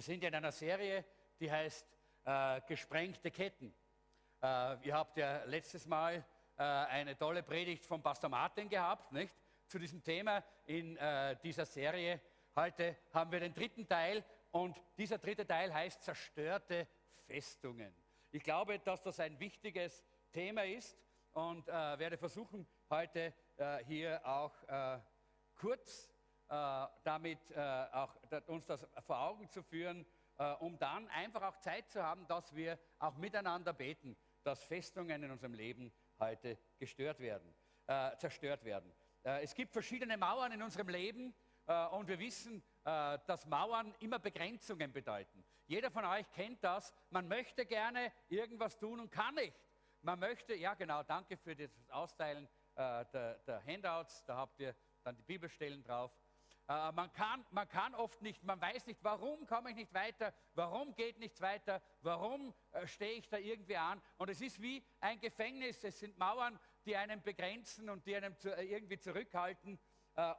Wir sind in einer Serie, die heißt äh, Gesprengte Ketten. Äh, ihr habt ja letztes Mal äh, eine tolle Predigt von Pastor Martin gehabt, nicht? Zu diesem Thema in äh, dieser Serie. Heute haben wir den dritten Teil und dieser dritte Teil heißt zerstörte Festungen. Ich glaube, dass das ein wichtiges Thema ist und äh, werde versuchen, heute äh, hier auch kurz damit äh, auch uns das vor Augen zu führen, äh, um dann einfach auch Zeit zu haben, dass wir auch miteinander beten, dass Festungen in unserem Leben heute gestört werden, zerstört werden. es gibt verschiedene Mauern in unserem Leben und wir wissen, dass Mauern immer Begrenzungen bedeuten. Jeder von euch kennt das. Man möchte gerne irgendwas tun und kann nicht. Man möchte, ja genau, danke für das Austeilen der, der Handouts, da habt ihr dann die Bibelstellen drauf. Äh, man, kann, man kann oft nicht, man weiß nicht, warum komme ich nicht weiter, warum geht nichts weiter, warum äh, stehe ich da irgendwie an. Und es ist wie ein Gefängnis, es sind Mauern, die einen begrenzen und die einen äh, irgendwie zurückhalten.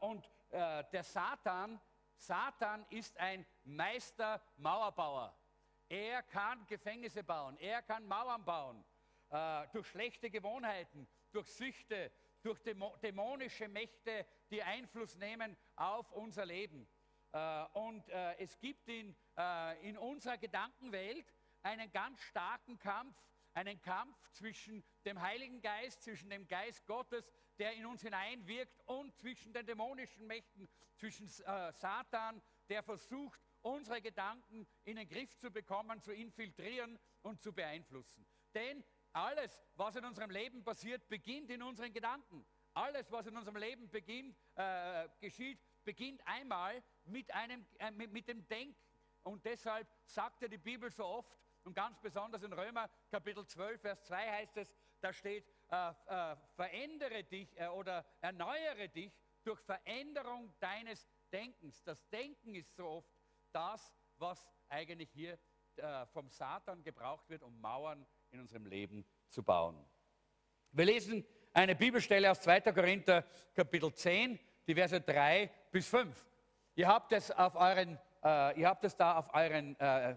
Und der Satan, Satan ist ein Meister Mauerbauer. Er kann Gefängnisse bauen, er kann Mauern bauen, durch schlechte Gewohnheiten, durch Süchte, durch dämonische Mächte, die Einfluss nehmen auf unser Leben. Äh, und äh, es gibt in, äh, in unserer Gedankenwelt einen ganz starken Kampf, einen Kampf zwischen dem Heiligen Geist, zwischen dem Geist Gottes, der in uns hineinwirkt, und zwischen den dämonischen Mächten, zwischen Satan, der versucht, unsere Gedanken in den Griff zu bekommen, zu infiltrieren und zu beeinflussen. Denn alles, was in unserem Leben passiert, beginnt in unseren Gedanken. Alles, was in unserem Leben beginnt, äh, geschieht, beginnt einmal mit, einem, äh, mit, mit dem Denken. Und deshalb sagt ja die Bibel so oft, und ganz besonders in Römer Kapitel 12, Vers 2 heißt es, da steht, äh, äh, verändere dich äh, oder erneuere dich durch Veränderung deines Denkens. Das Denken ist so oft das, was eigentlich hier äh, vom Satan gebraucht wird, um Mauern in unserem Leben zu bauen. Wir lesen eine Bibelstelle aus 2. Korinther Kapitel 10, die Verse 3 bis 5. Ihr habt es, auf euren, äh, ihr habt es da auf euren äh,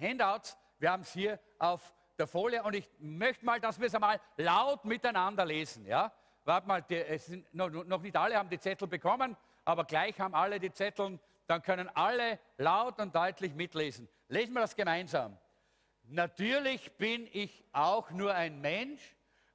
Handouts. Wir haben es hier auf der Folie und ich möchte mal, dass wir es einmal laut miteinander lesen. Ja? Warte mal, die, es sind, noch, noch nicht alle haben die Zettel bekommen, aber gleich haben alle die Zettel. Dann können alle laut und deutlich mitlesen. Lesen wir das gemeinsam. Natürlich bin ich auch nur ein Mensch,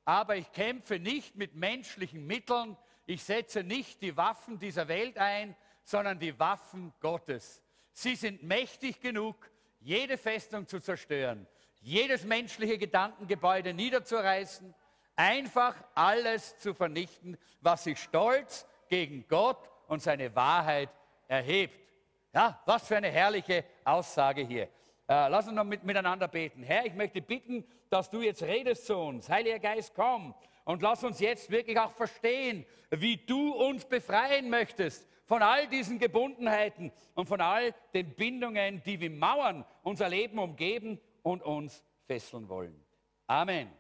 aber ich kämpfe nicht mit menschlichen Mitteln. Ich setze nicht die Waffen dieser Welt ein, sondern die Waffen Gottes. Sie sind mächtig genug, jede Festung zu zerstören, jedes menschliche Gedankengebäude niederzureißen, einfach alles zu vernichten, was sich stolz gegen Gott und seine Wahrheit erhebt. Ja, was für eine herrliche Aussage hier. Äh, lass uns noch mit, miteinander beten. Herr, ich möchte bitten, dass du jetzt redest zu uns. Heiliger Geist, komm und lass uns jetzt wirklich auch verstehen, wie du uns befreien möchtest von all diesen Gebundenheiten und von all den Bindungen, die wie Mauern unser Leben umgeben und uns fesseln wollen. Amen.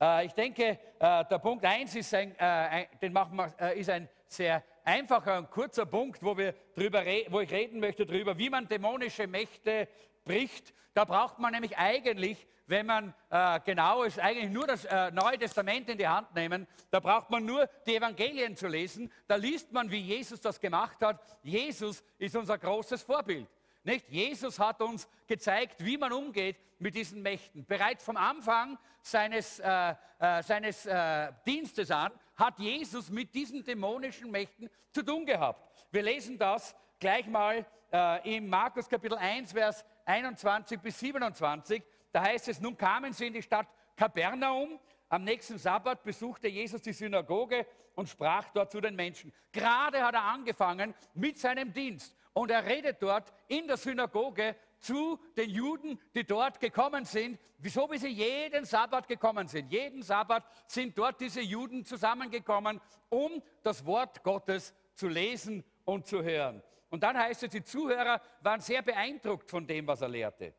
Äh, ich denke, äh, der Punkt 1 ist ein, äh, ein, den machen wir, äh, ist ein sehr einfacher und kurzer Punkt, wo, wir drüber wo ich reden möchte darüber, wie man dämonische Mächte bricht. Da braucht man nämlich eigentlich, wenn man äh, genau ist, eigentlich nur das äh, Neue Testament in die Hand nehmen. Da braucht man nur die Evangelien zu lesen. Da liest man, wie Jesus das gemacht hat. Jesus ist unser großes Vorbild. Nicht? Jesus hat uns gezeigt, wie man umgeht mit diesen Mächten. Bereits vom Anfang seines, äh, äh, seines äh, Dienstes an hat Jesus mit diesen dämonischen Mächten zu tun gehabt. Wir lesen das gleich mal äh, im Markus Kapitel 1, Vers 21 bis 27. Da heißt es, nun kamen sie in die Stadt Kapernaum. Am nächsten Sabbat besuchte Jesus die Synagoge und sprach dort zu den Menschen. Gerade hat er angefangen mit seinem Dienst. Und er redet dort in der Synagoge zu den Juden, die dort gekommen sind, wieso wie sie jeden Sabbat gekommen sind. Jeden Sabbat sind dort diese Juden zusammengekommen, um das Wort Gottes zu lesen und zu hören. Und dann heißt es, die Zuhörer waren sehr beeindruckt von dem, was er lehrte.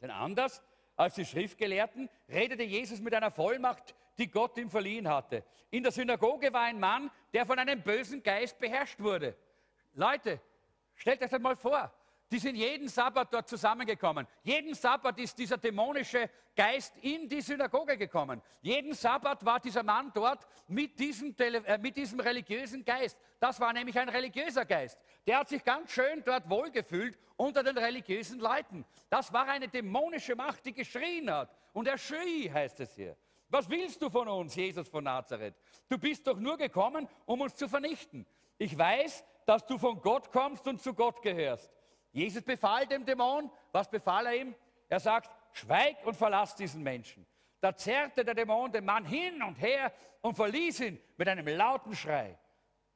Denn anders als die Schriftgelehrten redete Jesus mit einer Vollmacht, die Gott ihm verliehen hatte. In der Synagoge war ein Mann, der von einem bösen Geist beherrscht wurde. Leute, stellt euch das mal vor. Die sind jeden Sabbat dort zusammengekommen. Jeden Sabbat ist dieser dämonische Geist in die Synagoge gekommen. Jeden Sabbat war dieser Mann dort mit diesem, äh, mit diesem religiösen Geist. Das war nämlich ein religiöser Geist. Der hat sich ganz schön dort wohlgefühlt unter den religiösen Leuten. Das war eine dämonische Macht, die geschrien hat. Und er schrie, heißt es hier. Was willst du von uns, Jesus von Nazareth? Du bist doch nur gekommen, um uns zu vernichten. Ich weiß, dass du von Gott kommst und zu Gott gehörst. Jesus befahl dem Dämon, was befahl er ihm? Er sagt, schweig und verlass diesen Menschen. Da zerrte der Dämon den Mann hin und her und verließ ihn mit einem lauten Schrei.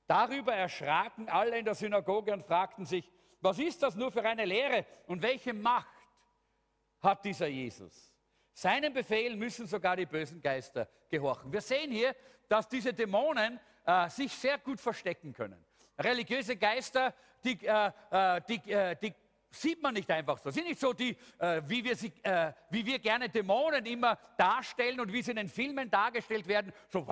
Darüber erschraken alle in der Synagoge und fragten sich, was ist das nur für eine Lehre und welche Macht hat dieser Jesus? Seinen Befehl müssen sogar die bösen Geister gehorchen. Wir sehen hier, dass diese Dämonen äh, sich sehr gut verstecken können. Religiöse Geister, die, äh, äh, die, äh, die sieht man nicht einfach so. Sind nicht so die, äh, wie, wir sie, äh, wie wir gerne Dämonen immer darstellen und wie sie in den Filmen dargestellt werden, so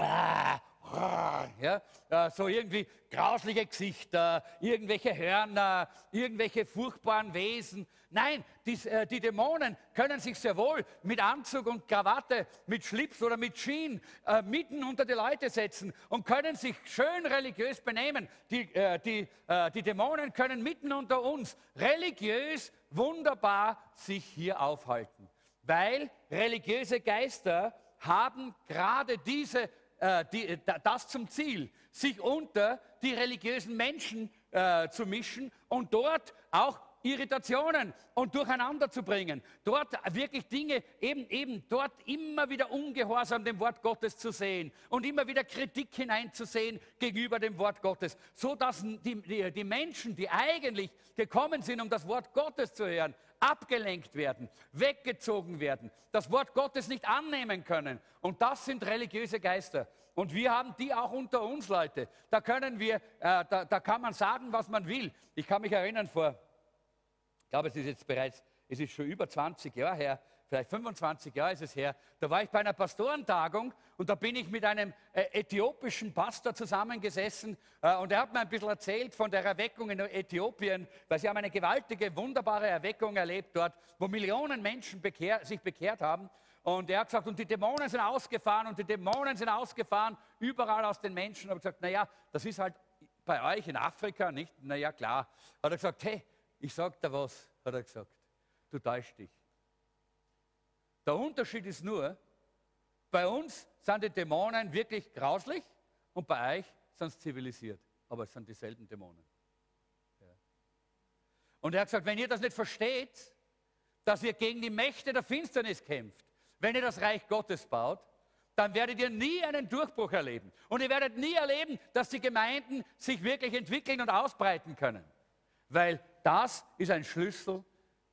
ja, äh, so irgendwie grausliche Gesichter, irgendwelche Hörner, irgendwelche furchtbaren Wesen. Nein, die, äh, die, Dämonen können sich sehr wohl mit Anzug und Krawatte, mit Schlips oder mit Jeans äh, mitten unter die Leute setzen und können sich schön religiös benehmen. Die, äh, die, äh, die Dämonen können mitten unter uns religiös wunderbar sich hier aufhalten, weil religiöse Geister haben gerade diese äh, die, äh, das zum Ziel, sich unter die religiösen Menschen äh, zu mischen und dort auch Irritationen und durcheinander zu bringen. Dort wirklich Dinge, eben, eben dort immer wieder Ungehorsam dem Wort Gottes zu sehen und immer wieder Kritik hineinzusehen gegenüber dem Wort Gottes, so dass die, die, die Menschen, die eigentlich gekommen sind, um das Wort Gottes zu hören, abgelenkt werden, weggezogen werden, das Wort Gottes nicht annehmen können. Und das sind religiöse Geister. Und wir haben die auch unter uns, Leute. Da können wir, äh, da, da kann man sagen, was man will. Ich kann mich erinnern, vor, ich glaube, es ist jetzt bereits, es ist schon über 20 Jahre her, vielleicht 25 Jahre ist es her, da war ich bei einer Pastorentagung und da bin ich mit einem äh, äthiopischen Pastor zusammengesessen äh, und er hat mir ein bisschen erzählt von der Erweckung in Äthiopien, weil sie haben eine gewaltige, wunderbare Erweckung erlebt dort, wo Millionen Menschen bekehr, sich bekehrt haben. Und er hat gesagt, und die Dämonen sind ausgefahren und die Dämonen sind ausgefahren, überall aus den Menschen. Und ich gesagt, naja, das ist halt bei euch in Afrika nicht, naja, klar. Hat er gesagt, hey, ich sag dir was, hat er gesagt, du täuschst dich. Der Unterschied ist nur, bei uns sind die Dämonen wirklich grauslich und bei euch sind sie zivilisiert. Aber es sind dieselben Dämonen. Ja. Und er hat gesagt, wenn ihr das nicht versteht, dass ihr gegen die Mächte der Finsternis kämpft, wenn ihr das Reich Gottes baut, dann werdet ihr nie einen Durchbruch erleben. Und ihr werdet nie erleben, dass die Gemeinden sich wirklich entwickeln und ausbreiten können. Weil das ist ein Schlüssel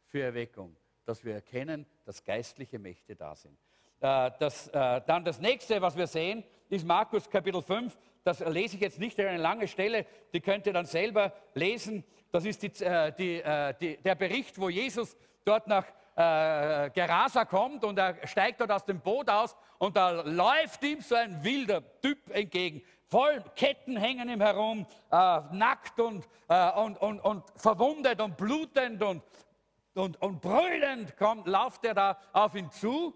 für Erweckung dass wir erkennen, dass geistliche Mächte da sind. Äh, das, äh, dann das nächste, was wir sehen, ist Markus Kapitel 5. Das lese ich jetzt nicht, eine lange Stelle, die könnt ihr dann selber lesen. Das ist die, äh, die, die, der Bericht, wo Jesus dort nach Gerasa kommt und er steigt dort aus dem Boot aus und da läuft ihm so ein wilder Typ entgegen. Voll Ketten hängen ihm herum, nackt und, und, und, und verwundet und blutend und und, und brüllend kommt, lauft er da auf ihn zu.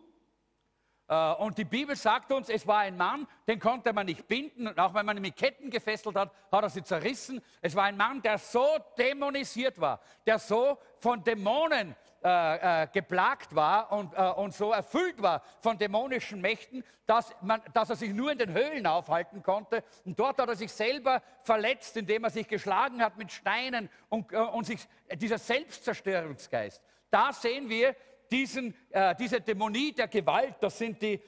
Äh, und die Bibel sagt uns, es war ein Mann, den konnte man nicht binden. Und auch wenn man ihn mit Ketten gefesselt hat, hat er sie zerrissen. Es war ein Mann, der so dämonisiert war, der so von Dämonen äh, äh, geplagt war und, äh, und so erfüllt war von dämonischen Mächten, dass, man, dass er sich nur in den Höhlen aufhalten konnte. Und dort hat er sich selber verletzt, indem er sich geschlagen hat mit Steinen und, äh, und sich, dieser Selbstzerstörungsgeist. Da sehen wir diesen, äh, diese Dämonie der Gewalt, das sind die,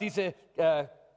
diese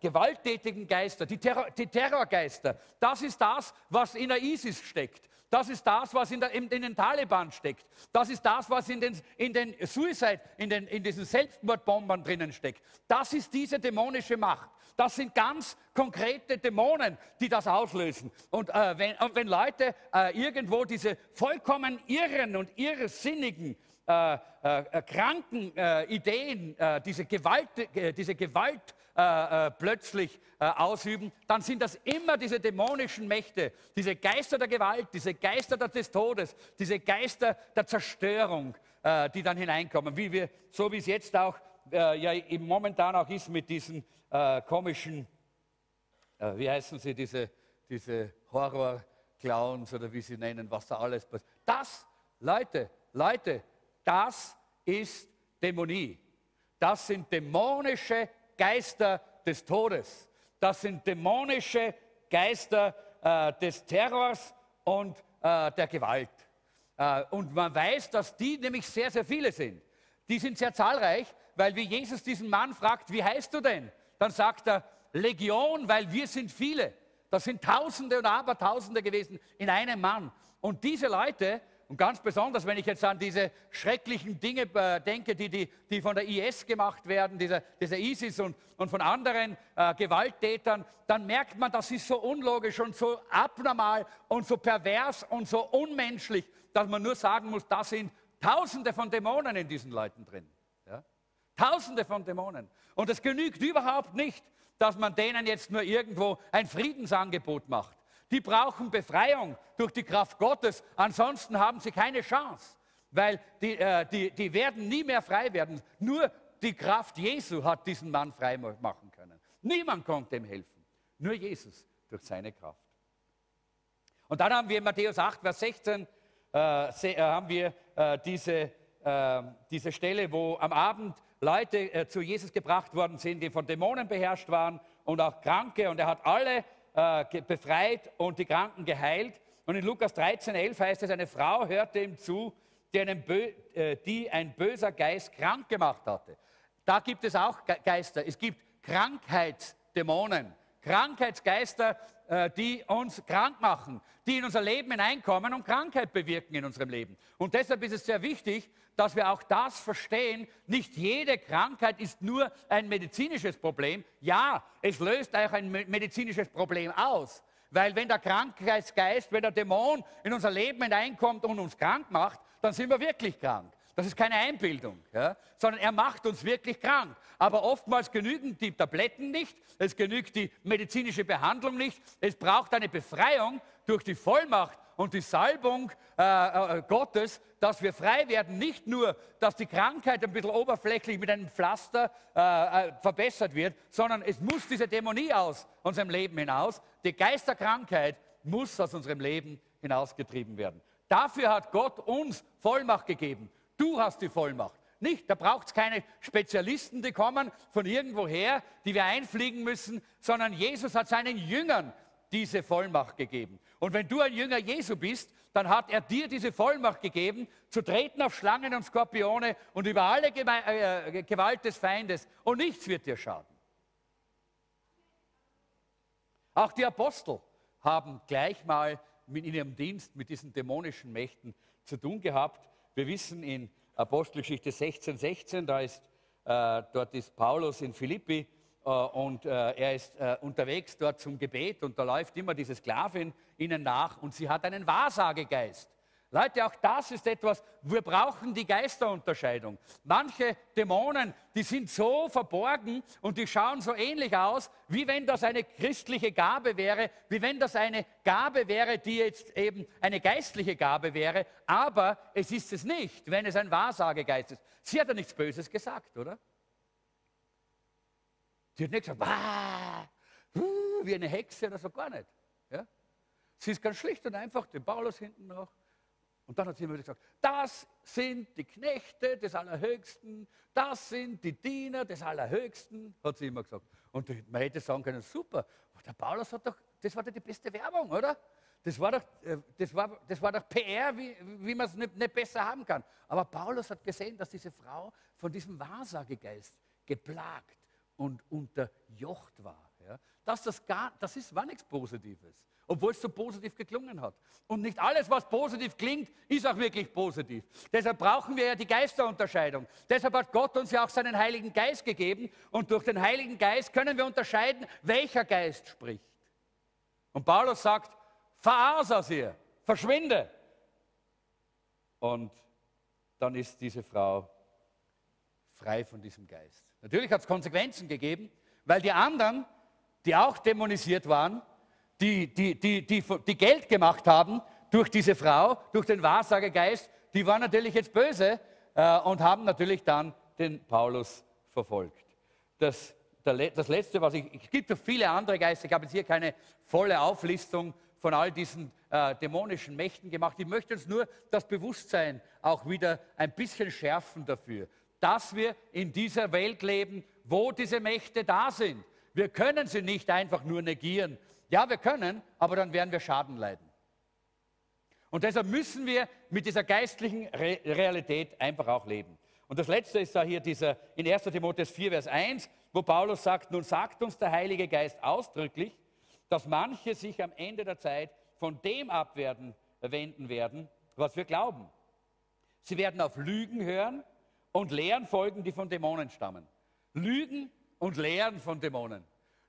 gewalttätigen Geister, die, Terror, die Terrorgeister. Das ist das, was in der ISIS steckt. Das ist das, was in, der, in, den Taliban steckt. Das ist das, was in den, in den Suicide, in, den, in diesen Selbstmordbombern drinnen steckt. Das ist diese dämonische Macht. Das sind ganz konkrete Dämonen, die das auslösen. Und äh, wenn, und wenn, Leute äh, irgendwo diese vollkommen irren und irrsinnigen, äh, äh kranken äh, Ideen, äh, diese Gewalt, diese Gewalt äh, äh, plötzlich äh, ausüben, dann sind das immer diese dämonischen Mächte, diese Geister der Gewalt, diese Geister des Todes, diese Geister der Zerstörung, äh, die dann hineinkommen, wie wir, so wie es jetzt auch äh, ja momentan auch ist mit diesen komischen, wie heißen sie, diese, diese Horror-Clowns oder wie sie nennen, was da alles passiert. Das, Leute, Leute, das ist Dämonie. Das sind dämonische Geister des Todes. Das sind dämonische Geister äh, des Terrors und äh, der Gewalt. Äh, und man weiß, dass die nämlich sehr, sehr viele sind. Die sind sehr zahlreich, weil wie Jesus diesen Mann fragt, wie heißt du denn? Dann sagt er, Legion, weil wir sind viele. Das sind Tausende und Abertausende gewesen in einem Mann. Und diese Leute, und ganz besonders, wenn ich jetzt an diese schrecklichen Dinge äh, denke, die, die, die, von der IS gemacht werden, dieser, dieser ISIS und, und von anderen äh, Gewalttätern, dann merkt man, das ist so unlogisch und so abnormal und so pervers und so unmenschlich, dass man nur sagen muss, da sind Tausende von Dämonen in diesen Leuten drin. Ja? Tausende von Dämonen. Und es genügt überhaupt nicht, dass man denen jetzt nur irgendwo ein Friedensangebot macht. Die brauchen Befreiung durch die Kraft Gottes, ansonsten haben sie keine Chance, weil die, äh, die, die werden nie mehr frei werden. Nur die Kraft Jesu hat diesen Mann frei machen können. Niemand konnte ihm helfen, nur Jesus durch seine Kraft. Und dann haben wir in Matthäus 8, Vers 16, äh, äh, haben wir äh, diese, äh, diese Stelle, wo am Abend Leute äh, zu Jesus gebracht worden sind, die von Dämonen beherrscht waren und auch Kranke. Und er hat alle äh, befreit und die Kranken geheilt. Und in Lukas 13, 11 heißt es, eine Frau hörte ihm zu, die, äh, die ein böser Geist krank gemacht hatte. Da gibt es auch Geister. Es gibt Krankheitsdämonen, Krankheitsgeister, die uns krank machen, die in unser Leben hineinkommen und Krankheit bewirken in unserem Leben. Und deshalb ist es sehr wichtig, dass wir auch das verstehen. Nicht jede Krankheit ist nur ein medizinisches Problem. Ja, es löst auch ein medizinisches Problem aus. Weil wenn der Krankheitsgeist, wenn der Dämon in unser Leben hineinkommt und uns krank macht, dann sind wir wirklich krank. Das ist keine Einbildung, ja? sondern er macht uns wirklich krank. Aber oftmals genügen die Tabletten nicht, es genügt die medizinische Behandlung nicht, es braucht eine Befreiung durch die Vollmacht und die Salbung äh, äh, Gottes, dass wir frei werden. Nicht nur, dass die Krankheit ein bisschen oberflächlich mit einem Pflaster äh, äh, verbessert wird, sondern es muss diese Dämonie aus unserem Leben hinaus. Die Geisterkrankheit muss aus unserem Leben hinausgetrieben werden. Dafür hat Gott uns Vollmacht gegeben. Du hast die Vollmacht. Nicht, da braucht es keine Spezialisten, die kommen von irgendwoher, die wir einfliegen müssen, sondern Jesus hat seinen Jüngern diese Vollmacht gegeben. Und wenn du ein Jünger Jesu bist, dann hat er dir diese Vollmacht gegeben, zu treten auf Schlangen und Skorpione und über alle äh, Gewalt des Feindes und nichts wird dir schaden. Auch die Apostel haben gleich mal in ihrem Dienst mit diesen dämonischen Mächten zu tun gehabt. Wir wissen in Apostelgeschichte 16, 16, da ist, äh, dort ist Paulus in Philippi äh, und äh, er ist äh, unterwegs dort zum Gebet und da läuft immer diese Sklavin ihnen nach und sie hat einen Wahrsagegeist. Leute, auch das ist etwas, wir brauchen die Geisterunterscheidung. Manche Dämonen, die sind so verborgen und die schauen so ähnlich aus, wie wenn das eine christliche Gabe wäre, wie wenn das eine Gabe wäre, die jetzt eben eine geistliche Gabe wäre, aber es ist es nicht, wenn es ein Wahrsagegeist ist. Sie hat ja nichts Böses gesagt, oder? Sie hat nicht gesagt, wie eine Hexe oder so, gar nicht. Ja? Sie ist ganz schlicht und einfach den Paulus hinten noch und dann hat sie immer gesagt, das sind die Knechte des Allerhöchsten, das sind die Diener des Allerhöchsten, hat sie immer gesagt. Und man hätte sagen können, super, der Paulus hat doch, das war doch die beste Werbung, oder? Das war doch, äh, das war, das war doch PR, wie, wie man es nicht, nicht besser haben kann. Aber Paulus hat gesehen, dass diese Frau von diesem Wahrsagegeist geplagt und unterjocht war. Ja? Dass das, gar, das ist, war nichts Positives obwohl es so positiv geklungen hat. Und nicht alles, was positiv klingt, ist auch wirklich positiv. Deshalb brauchen wir ja die Geisterunterscheidung. Deshalb hat Gott uns ja auch seinen Heiligen Geist gegeben und durch den Heiligen Geist können wir unterscheiden, welcher Geist spricht. Und Paulus sagt, fahr aus verschwinde. Und dann ist diese Frau frei von diesem Geist. Natürlich hat es Konsequenzen gegeben, weil die anderen, die auch dämonisiert waren, die, die, die, die, die Geld gemacht haben durch diese Frau, durch den Wahrsagegeist, die waren natürlich jetzt böse äh, und haben natürlich dann den Paulus verfolgt. Das, der, das Letzte, was ich, es gibt noch viele andere Geister, ich habe jetzt hier keine volle Auflistung von all diesen äh, dämonischen Mächten gemacht. Ich möchte uns nur das Bewusstsein auch wieder ein bisschen schärfen dafür, dass wir in dieser Welt leben, wo diese Mächte da sind. Wir können sie nicht einfach nur negieren. Ja, wir können, aber dann werden wir Schaden leiden. Und deshalb müssen wir mit dieser geistlichen Re Realität einfach auch leben. Und das letzte ist da hier dieser in 1. Timotheus 4, Vers 1, wo Paulus sagt, nun sagt uns der Heilige Geist ausdrücklich, dass manche sich am Ende der Zeit von dem abwenden wenden werden, was wir glauben. Sie werden auf Lügen hören und Lehren folgen, die von Dämonen stammen. Lügen und Lehren von Dämonen.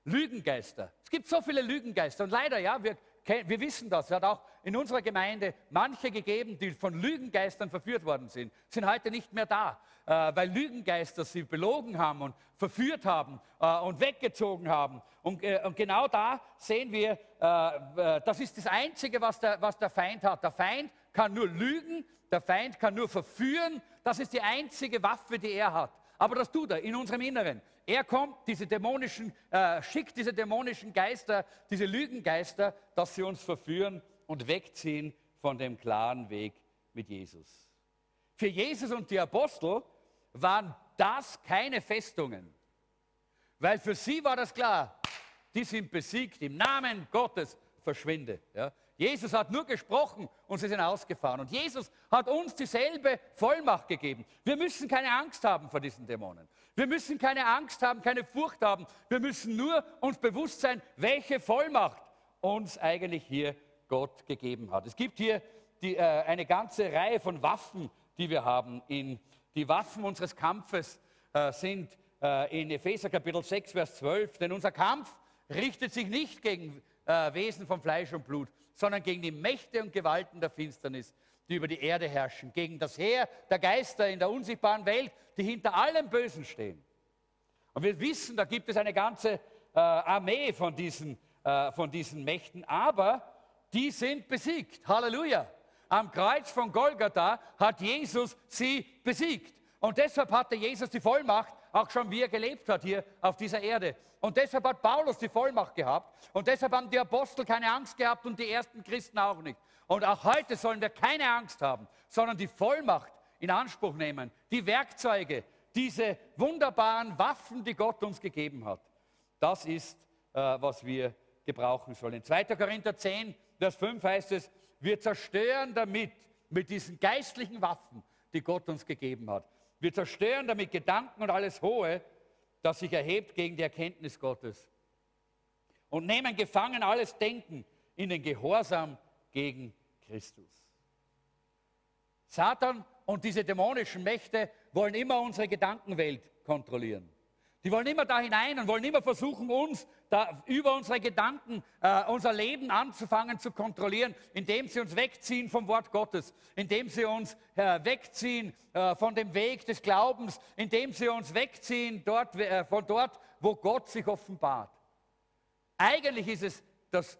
Lügengeister. Es gibt so viele Lügengeister. Und leider, ja, wir, wir wissen das. Es hat auch in unserer Gemeinde manche gegeben, die von Lügengeistern verführt worden sind, sind heute nicht mehr da, äh, weil Lügengeister sie belogen haben und verführt haben äh, und weggezogen haben. Und, äh, und, genau da sehen wir, das ist das Einzige, was der, was der Feind hat. Der Feind kann nur lügen, der Feind kann nur verführen. Das ist die einzige Waffe, die er hat. Aber das tut er in unserem Inneren. Er kommt, diese dämonischen, äh, schickt diese dämonischen Geister, diese Lügengeister, dass sie uns verführen und wegziehen von dem klaren Weg mit Jesus. Für Jesus und die Apostel waren das keine Festungen, weil für sie war das klar, die sind besiegt, im Namen Gottes verschwinde. Ja. Jesus hat nur gesprochen und sie sind ausgefahren. Und Jesus hat uns dieselbe Vollmacht gegeben. Wir müssen keine Angst haben vor diesen Dämonen. Wir müssen keine Angst haben, keine Furcht haben. Wir müssen nur uns bewusst sein, welche Vollmacht uns eigentlich hier Gott gegeben hat. Es gibt hier die, äh, eine ganze Reihe von Waffen, die wir haben. In, die Waffen unseres Kampfes äh, sind äh, in Epheser Kapitel 6, Vers 12. Denn unser Kampf richtet sich nicht gegen äh, Wesen von Fleisch und Blut, sondern gegen die Mächte und Gewalten der Finsternis, die über die Erde herrschen, gegen das Heer der Geister in der unsichtbaren Welt, die hinter allem Bösen stehen. Und wir wissen, da gibt es eine ganze äh, Armee von diesen, äh, von diesen Mächten, aber die sind besiegt. Halleluja. Am Kreuz von Golgatha hat Jesus sie besiegt. Und deshalb hatte Jesus die Vollmacht, auch schon wie er gelebt hat hier auf dieser Erde. Und deshalb hat Paulus die Vollmacht gehabt. Und deshalb haben die Apostel keine Angst gehabt und die ersten Christen auch nicht. Und auch heute sollen wir keine Angst haben, sondern die Vollmacht in Anspruch nehmen, die Werkzeuge, diese wunderbaren Waffen, die Gott uns gegeben hat. Das ist, äh, was wir gebrauchen sollen. In 2. Korinther 10, Vers 5 heißt es, wir zerstören damit, mit diesen geistlichen Waffen, die Gott uns gegeben hat. Wir zerstören damit Gedanken und alles Hohe, das sich erhebt gegen die Erkenntnis Gottes. Und nehmen gefangen alles Denken in den Gehorsam gegen Christus. Satan und diese dämonischen Mächte wollen immer unsere Gedankenwelt kontrollieren. Die wollen immer da hinein und wollen immer versuchen, uns da über unsere Gedanken, äh, unser Leben anzufangen zu kontrollieren, indem sie uns wegziehen vom Wort Gottes, indem sie uns äh, wegziehen äh, von dem Weg des Glaubens, indem sie uns wegziehen dort, äh, von dort, wo Gott sich offenbart. Eigentlich ist es das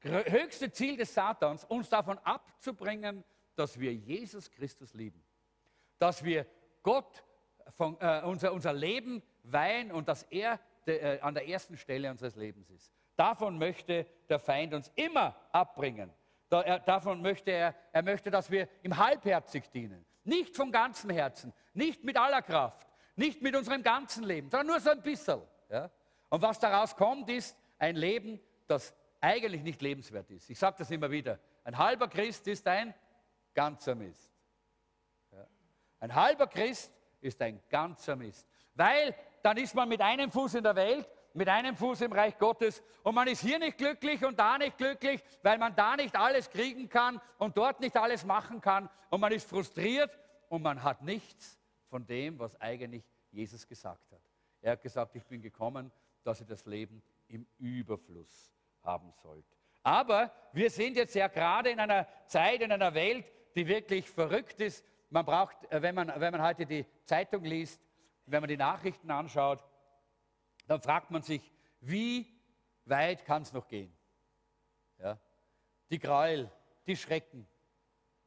höchste Ziel des Satans, uns davon abzubringen, dass wir Jesus Christus lieben, dass wir Gott von, äh, unser, unser Leben weihen und dass er de, äh, an der ersten Stelle unseres Lebens ist. Davon möchte der Feind uns immer abbringen. Da, er, davon möchte er, er möchte, dass wir ihm halbherzig dienen. Nicht von ganzem Herzen, nicht mit aller Kraft, nicht mit unserem ganzen Leben, sondern nur so ein bisschen. Ja? Und was daraus kommt, ist ein Leben, das eigentlich nicht lebenswert ist. Ich sage das immer wieder. Ein halber Christ ist ein ganzer Mist. Ja? Ein halber Christ ist ein ganzer Mist. Weil dann ist man mit einem Fuß in der Welt, mit einem Fuß im Reich Gottes und man ist hier nicht glücklich und da nicht glücklich, weil man da nicht alles kriegen kann und dort nicht alles machen kann und man ist frustriert und man hat nichts von dem, was eigentlich Jesus gesagt hat. Er hat gesagt, ich bin gekommen, dass ihr das Leben im Überfluss haben sollt. Aber wir sind jetzt ja gerade in einer Zeit, in einer Welt, die wirklich verrückt ist. Man braucht, äh, wenn man, wenn man heute die Zeitung liest, wenn man die Nachrichten anschaut, dann fragt man sich, wie weit kann es noch gehen? Ja? Die Gräuel, die Schrecken,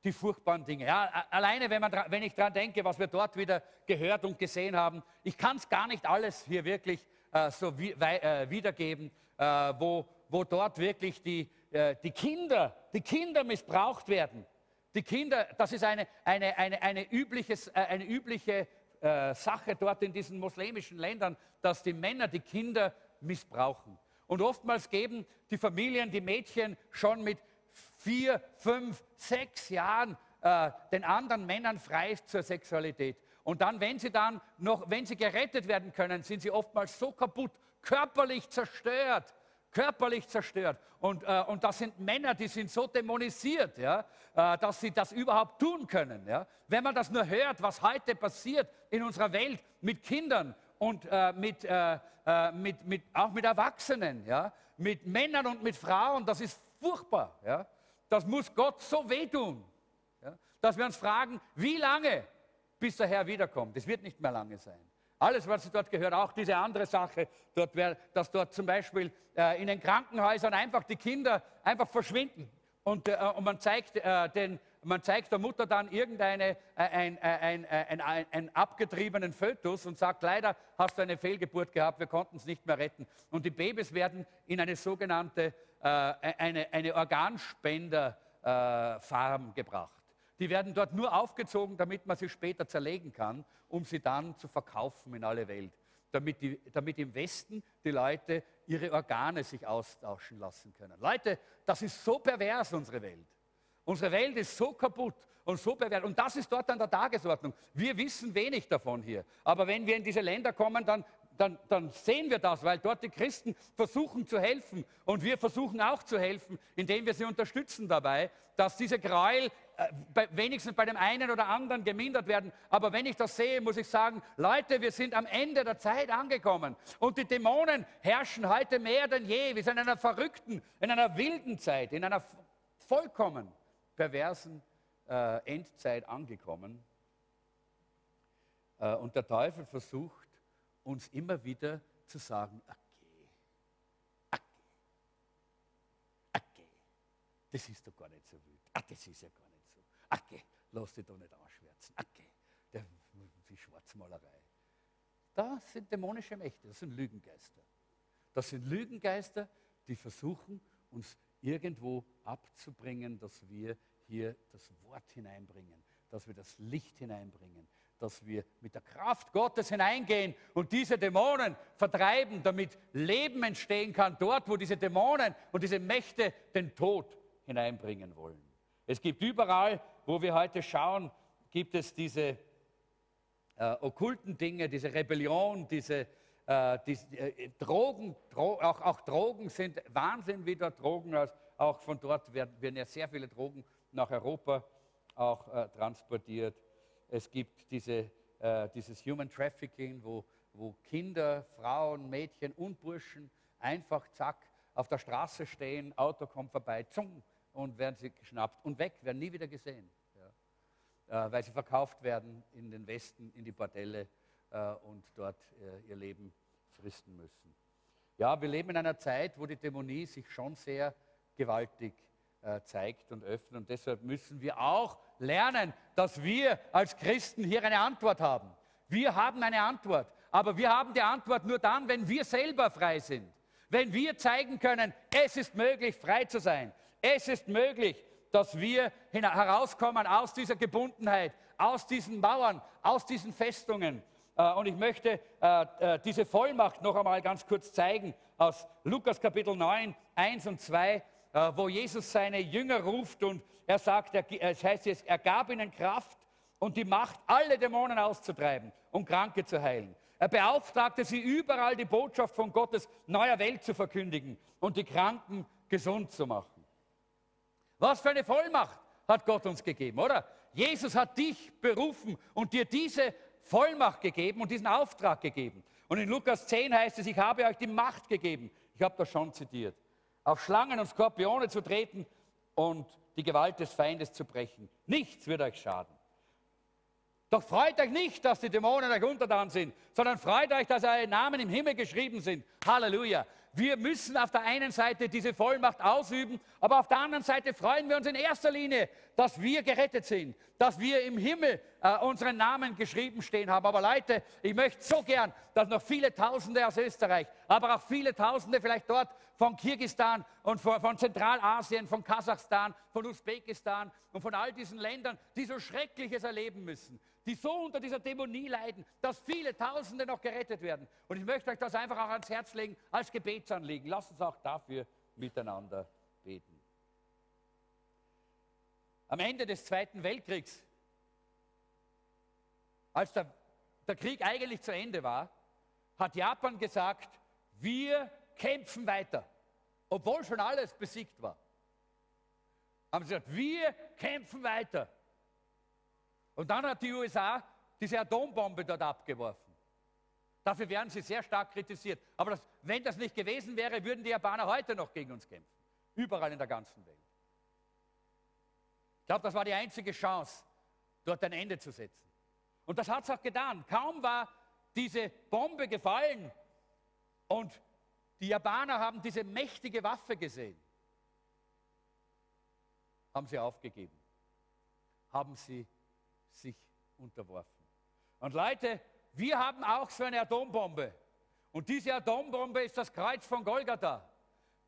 die furchtbaren Dinge. Ja, alleine, wenn, man, wenn ich daran denke, was wir dort wieder gehört und gesehen haben, ich kann es gar nicht alles hier wirklich äh, so wie, äh, wiedergeben, äh, wo, wo dort wirklich die, äh, die Kinder, die Kinder missbraucht werden. Die Kinder, das ist eine, eine, eine, eine, übliches, äh, eine übliche äh, Sache dort in diesen muslimischen Ländern, dass die Männer die Kinder missbrauchen. Und oftmals geben die Familien die Mädchen schon mit vier, fünf, sechs Jahren äh, den anderen Männern frei zur Sexualität. Und dann, wenn sie dann noch, wenn sie gerettet werden können, sind sie oftmals so kaputt, körperlich zerstört, körperlich zerstört. Und, äh, und das sind Männer, die sind so dämonisiert, ja, äh, dass sie das überhaupt tun können. Ja. Wenn man das nur hört, was heute passiert in unserer Welt mit Kindern und äh, mit, äh, äh, mit, mit, auch mit Erwachsenen, ja, mit Männern und mit Frauen, das ist furchtbar. Ja. Das muss Gott so wehtun, ja, dass wir uns fragen, wie lange, bis der Herr wiederkommt. Es wird nicht mehr lange sein. Alles, was dort gehört, auch diese andere Sache, dort wär, dass dort zum Beispiel äh, in den Krankenhäusern einfach die Kinder einfach verschwinden. Und, äh, und man, zeigt, äh, den, man zeigt der Mutter dann irgendeinen äh, ein, ein, ein, ein, abgetriebenen Fötus und sagt, leider hast du eine Fehlgeburt gehabt, wir konnten es nicht mehr retten. Und die Babys werden in eine sogenannte äh, eine, eine Organspenderfarm gebracht. Die werden dort nur aufgezogen, damit man sie später zerlegen kann, um sie dann zu verkaufen in alle Welt. Damit, die, damit im Westen die Leute ihre Organe sich austauschen lassen können. Leute, das ist so pervers, unsere Welt. Unsere Welt ist so kaputt und so pervers. Und das ist dort an der Tagesordnung. Wir wissen wenig davon hier. Aber wenn wir in diese Länder kommen, dann dann, dann, sehen wir das, weil dort die Christen versuchen zu helfen und wir versuchen auch zu helfen, indem wir sie unterstützen dabei, dass diese Gräuel äh, bei, wenigstens bei dem einen oder anderen gemindert werden. Aber wenn ich das sehe, muss ich sagen, Leute, wir sind am Ende der Zeit angekommen und die Dämonen herrschen heute mehr denn je. Wir sind in einer verrückten, in einer wilden Zeit, in einer vollkommen perversen äh, Endzeit angekommen. Äh, und der Teufel versucht, uns immer wieder zu sagen, okay, okay, okay, das ist doch gar nicht so wild, ach, das ist ja gar nicht so, okay, lass dich doch nicht ausschwärzen, okay, der, die Schwarzmalerei. Das sind dämonische Mächte, das sind Lügengeister. Das sind Lügengeister, die versuchen, uns irgendwo abzubringen, dass wir hier das Wort hineinbringen, dass wir das Licht hineinbringen, dass wir mit der Kraft Gottes hineingehen und diese Dämonen vertreiben, damit Leben entstehen kann, dort, wo diese Dämonen und diese Mächte den Tod hineinbringen wollen. Es gibt überall, wo wir heute schauen, gibt es diese äh, okkulten Dinge, diese Rebellion, diese, äh, diese äh, Drogen, Dro auch, auch, Drogen sind Wahnsinn, wie dort Drogen, aus, auch von dort werden, werden ja sehr viele Drogen nach Europa auch äh, transportiert. Es gibt diese, äh, dieses Human Trafficking, wo, wo Kinder, Frauen, Mädchen und Burschen einfach zack auf der Straße stehen, Auto kommt vorbei, zung, und werden sie geschnappt und weg, werden nie wieder gesehen. Ja. Äh, weil sie verkauft werden in den Westen, in die Bordelle äh, und dort äh, ihr Leben fristen müssen. Ja, wir leben in einer Zeit, wo die Dämonie sich schon sehr gewaltig zeigt und öffnet. Und deshalb müssen wir auch lernen, dass wir als Christen hier eine Antwort haben. Wir haben eine Antwort. Aber wir haben die Antwort nur dann, wenn wir selber frei sind. Wenn wir zeigen können, es ist möglich, frei zu sein. Es ist möglich, dass wir herauskommen aus dieser Gebundenheit, aus diesen Mauern, aus diesen Festungen. Äh, und ich möchte äh, diese Vollmacht noch einmal ganz kurz zeigen aus Lukas Kapitel 9, 1 und 2. Äh, wo Jesus seine Jünger ruft und er sagt, er, es heißt jetzt, er gab ihnen Kraft und die Macht, alle Dämonen auszutreiben und Kranke zu heilen. Er beauftragte sie überall die Botschaft von Gottes neuer Welt zu verkündigen und die Kranken gesund zu machen. Was für eine Vollmacht hat Gott uns gegeben, oder? Jesus hat dich berufen und dir diese Vollmacht gegeben und diesen Auftrag gegeben. Und in Lukas 10 heißt es, ich habe euch die Macht gegeben. Ich habe das schon zitiert auf Schlangen und Skorpione zu treten und die Gewalt des Feindes zu brechen. Nichts wird euch schaden. Doch freut euch nicht, dass die Dämonen euch untertan sind, sondern freut euch, dass eure Namen im Himmel geschrieben sind. Halleluja. Wir müssen auf der einen Seite diese Vollmacht ausüben, aber auf der anderen Seite freuen wir uns in erster Linie, dass wir gerettet sind, dass wir im Himmel äh, unseren Namen geschrieben stehen haben. Aber Leute, ich möchte so gern, dass noch viele Tausende aus Österreich, aber auch viele Tausende vielleicht dort von Kirgistan und von, von Zentralasien, von Kasachstan, von Usbekistan und von all diesen Ländern, die so Schreckliches erleben müssen, die so unter dieser Dämonie leiden, dass viele Tausende noch gerettet werden. Und ich möchte euch das einfach auch ans Herz legen als Gebetsanliegen. Lasst uns auch dafür miteinander beten. Am Ende des Zweiten Weltkriegs, als der, der Krieg eigentlich zu Ende war, hat Japan gesagt, wir kämpfen weiter, obwohl schon alles besiegt war. Haben sie gesagt, wir kämpfen weiter. Und dann hat die USA diese Atombombe dort abgeworfen. Dafür werden sie sehr stark kritisiert. Aber das, wenn das nicht gewesen wäre, würden die Japaner heute noch gegen uns kämpfen. Überall in der ganzen Welt. Ich glaube, das war die einzige Chance, dort ein Ende zu setzen. Und das hat es auch getan. Kaum war diese Bombe gefallen und die Japaner haben diese mächtige Waffe gesehen, haben sie aufgegeben, haben sie sich unterworfen. Und Leute, wir haben auch so eine Atombombe. Und diese Atombombe ist das Kreuz von Golgatha.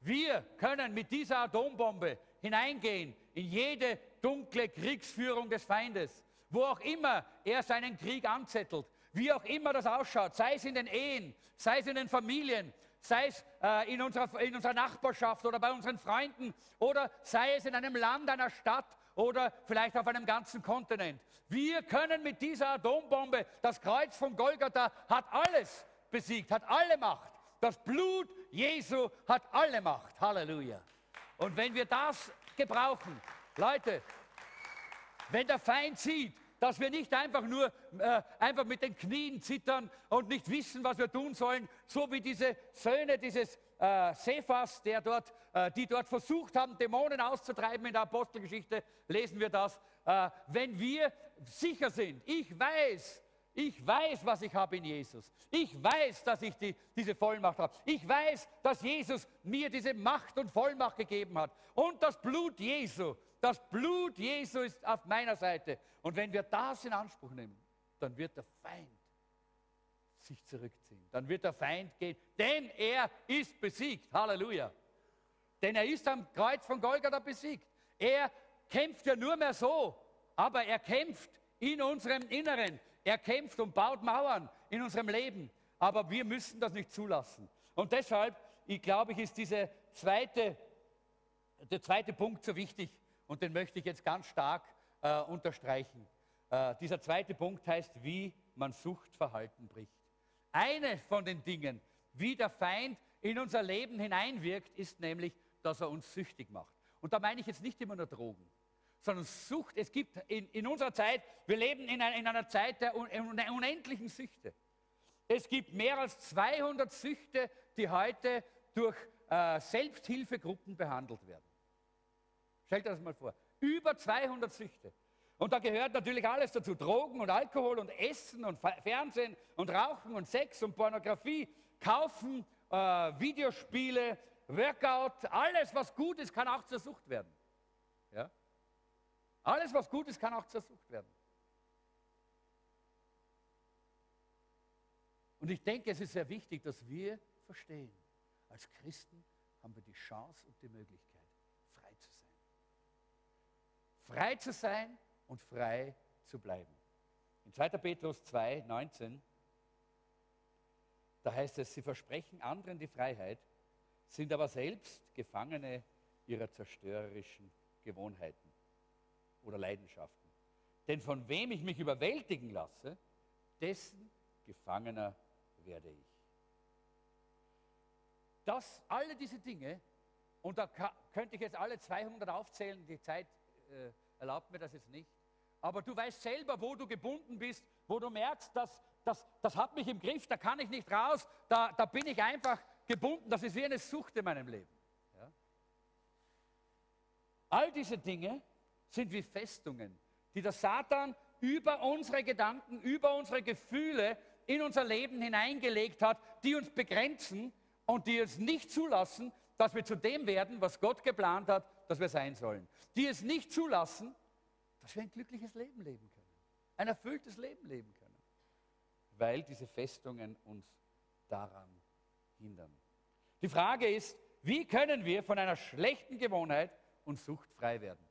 Wir können mit dieser Atombombe hineingehen in jede dunkle Kriegsführung des Feindes, wo auch immer er seinen Krieg anzettelt, wie auch immer das ausschaut, sei es in den Ehen, sei es in den Familien, sei es äh, in, unserer, in unserer Nachbarschaft oder bei unseren Freunden oder sei es in einem Land, einer Stadt oder vielleicht auf einem ganzen Kontinent. Wir können mit dieser Atombombe, das Kreuz von Golgatha hat alles besiegt, hat alle Macht. Das Blut Jesu hat alle Macht. Halleluja. Und wenn wir das gebrauchen, Leute, wenn der Feind sieht, dass wir nicht einfach nur äh, einfach mit den Knien zittern und nicht wissen, was wir tun sollen, so wie diese Söhne dieses äh, Cephas, der dort, die dort versucht haben, Dämonen auszutreiben in der Apostelgeschichte, lesen wir das. Äh, wenn wir sicher sind, ich weiß, ich weiß, was ich habe in Jesus. Ich weiß, dass ich die, diese Vollmacht habe. Ich weiß, dass Jesus mir diese Macht und Vollmacht gegeben hat. Und das Blut Jesu, das Blut Jesu ist auf meiner Seite. Und wenn wir das in Anspruch nehmen, dann wird der Feind sich zurückziehen. Dann wird der Feind gehen, denn er ist besiegt. Halleluja. Denn er ist am Kreuz von Golgatha besiegt. Er kämpft ja nur mehr so, aber er kämpft in unserem Inneren. Er kämpft und baut Mauern in unserem Leben. Aber wir müssen das nicht zulassen. Und deshalb, ich glaube, ist diese zweite, der zweite Punkt so wichtig. Und den möchte ich jetzt ganz stark äh, unterstreichen. Äh, dieser zweite Punkt heißt, wie man Suchtverhalten bricht. Eine von den Dingen, wie der Feind in unser Leben hineinwirkt, ist nämlich, dass er uns süchtig macht. Und da meine ich jetzt nicht immer nur Drogen, sondern Sucht. Es gibt in, in unserer Zeit, wir leben in, ein, in einer Zeit der un, unendlichen Süchte. Es gibt mehr als 200 Süchte, die heute durch äh, Selbsthilfegruppen behandelt werden. Stellt euch das mal vor. Über 200 Süchte. Und da gehört natürlich alles dazu. Drogen und Alkohol und Essen und Fernsehen und Rauchen und Sex und Pornografie, Kaufen, äh, Videospiele, Workout, alles was gut ist, kann auch zur Sucht werden. Ja? Alles was gut ist, kann auch zur Sucht werden. Und ich denke, es ist sehr wichtig, dass wir verstehen, als Christen haben wir die Chance und die Möglichkeit, frei zu sein. Frei zu sein und frei zu bleiben. In 2. Petrus 2, 19, da heißt es, sie versprechen anderen die Freiheit, sind aber selbst Gefangene ihrer zerstörerischen Gewohnheiten oder Leidenschaften. Denn von wem ich mich überwältigen lasse, dessen Gefangener werde ich. Das, alle diese Dinge, und da könnte ich jetzt alle 200 aufzählen, die Zeit äh, erlaubt mir das jetzt nicht, aber du weißt selber, wo du gebunden bist, wo du merkst, dass, das, das hat mich im Griff, da kann ich nicht raus, da, da bin ich einfach gebunden, das ist wie eine Sucht in meinem Leben. Ja? All diese Dinge sind wie Festungen, die der Satan über unsere Gedanken, über unsere Gefühle in unser Leben hineingelegt hat, die uns begrenzen und die uns nicht zulassen, dass wir zu dem werden, was Gott geplant hat, dass wir sein sollen. Die es nicht zulassen, dass wir ein glückliches Leben leben können, ein erfülltes Leben leben können, weil diese Festungen uns daran hindern. Die Frage ist, wie können wir von einer schlechten Gewohnheit und Sucht frei werden?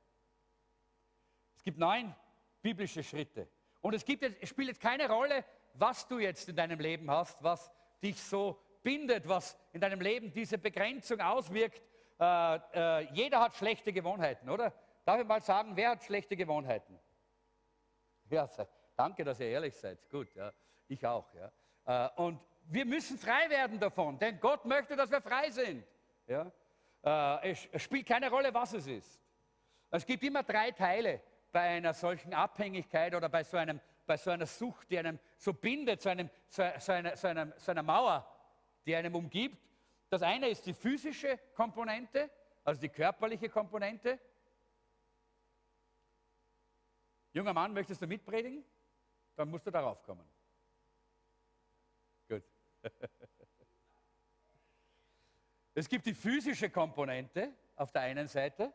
Es gibt neun biblische Schritte. Und es, gibt es spielt jetzt keine Rolle, was du jetzt in deinem Leben hast, was dich so bindet, was in deinem Leben diese Begrenzung auswirkt. Äh, äh, jeder hat schlechte Gewohnheiten, oder? Darf ich mal sagen, wer hat schlechte Gewohnheiten? Ja, danke, dass ihr ehrlich seid. Gut, ja. ich auch. Ja. Äh, und wir müssen frei werden davon, denn Gott möchte, dass wir frei sind. Ja? Äh, es spielt keine Rolle, was es ist. Es gibt immer drei Teile bei einer solchen Abhängigkeit oder bei so, einem, bei so einer Sucht, die einem so bindet, so, einem, so, so, einer, so, einer, so einer Mauer, die einem umgibt. Das eine ist die physische Komponente, also die körperliche Komponente. Junger Mann, möchtest du mitpredigen? Dann musst du darauf kommen. Es gibt die physische Komponente auf der einen Seite.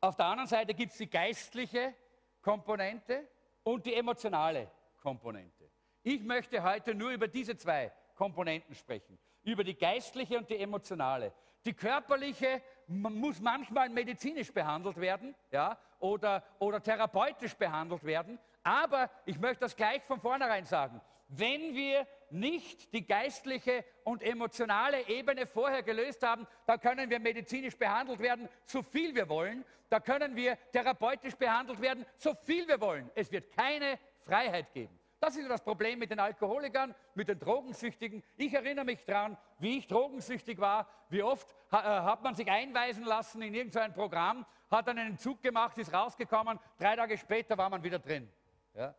Auf der anderen Seite gibt es die geistliche Komponente und die emotionale Komponente. Ich möchte heute nur über diese zwei Komponenten sprechen. Über die geistliche und die emotionale. Die körperliche muss manchmal medizinisch behandelt werden ja, oder, oder therapeutisch behandelt werden. Aber ich möchte das gleich von vornherein sagen. Wenn wir nicht die geistliche und emotionale Ebene vorher gelöst haben, da können wir medizinisch behandelt werden, so viel wir wollen. Da können wir therapeutisch behandelt werden, so viel wir wollen. Es wird keine Freiheit geben. Das ist das Problem mit den Alkoholikern, mit den Drogensüchtigen. Ich erinnere mich daran, wie ich drogensüchtig war, wie oft äh, hat man sich einweisen lassen in irgendein Programm, hat dann einen Zug gemacht, ist rausgekommen, drei Tage später war man wieder drin. Ja?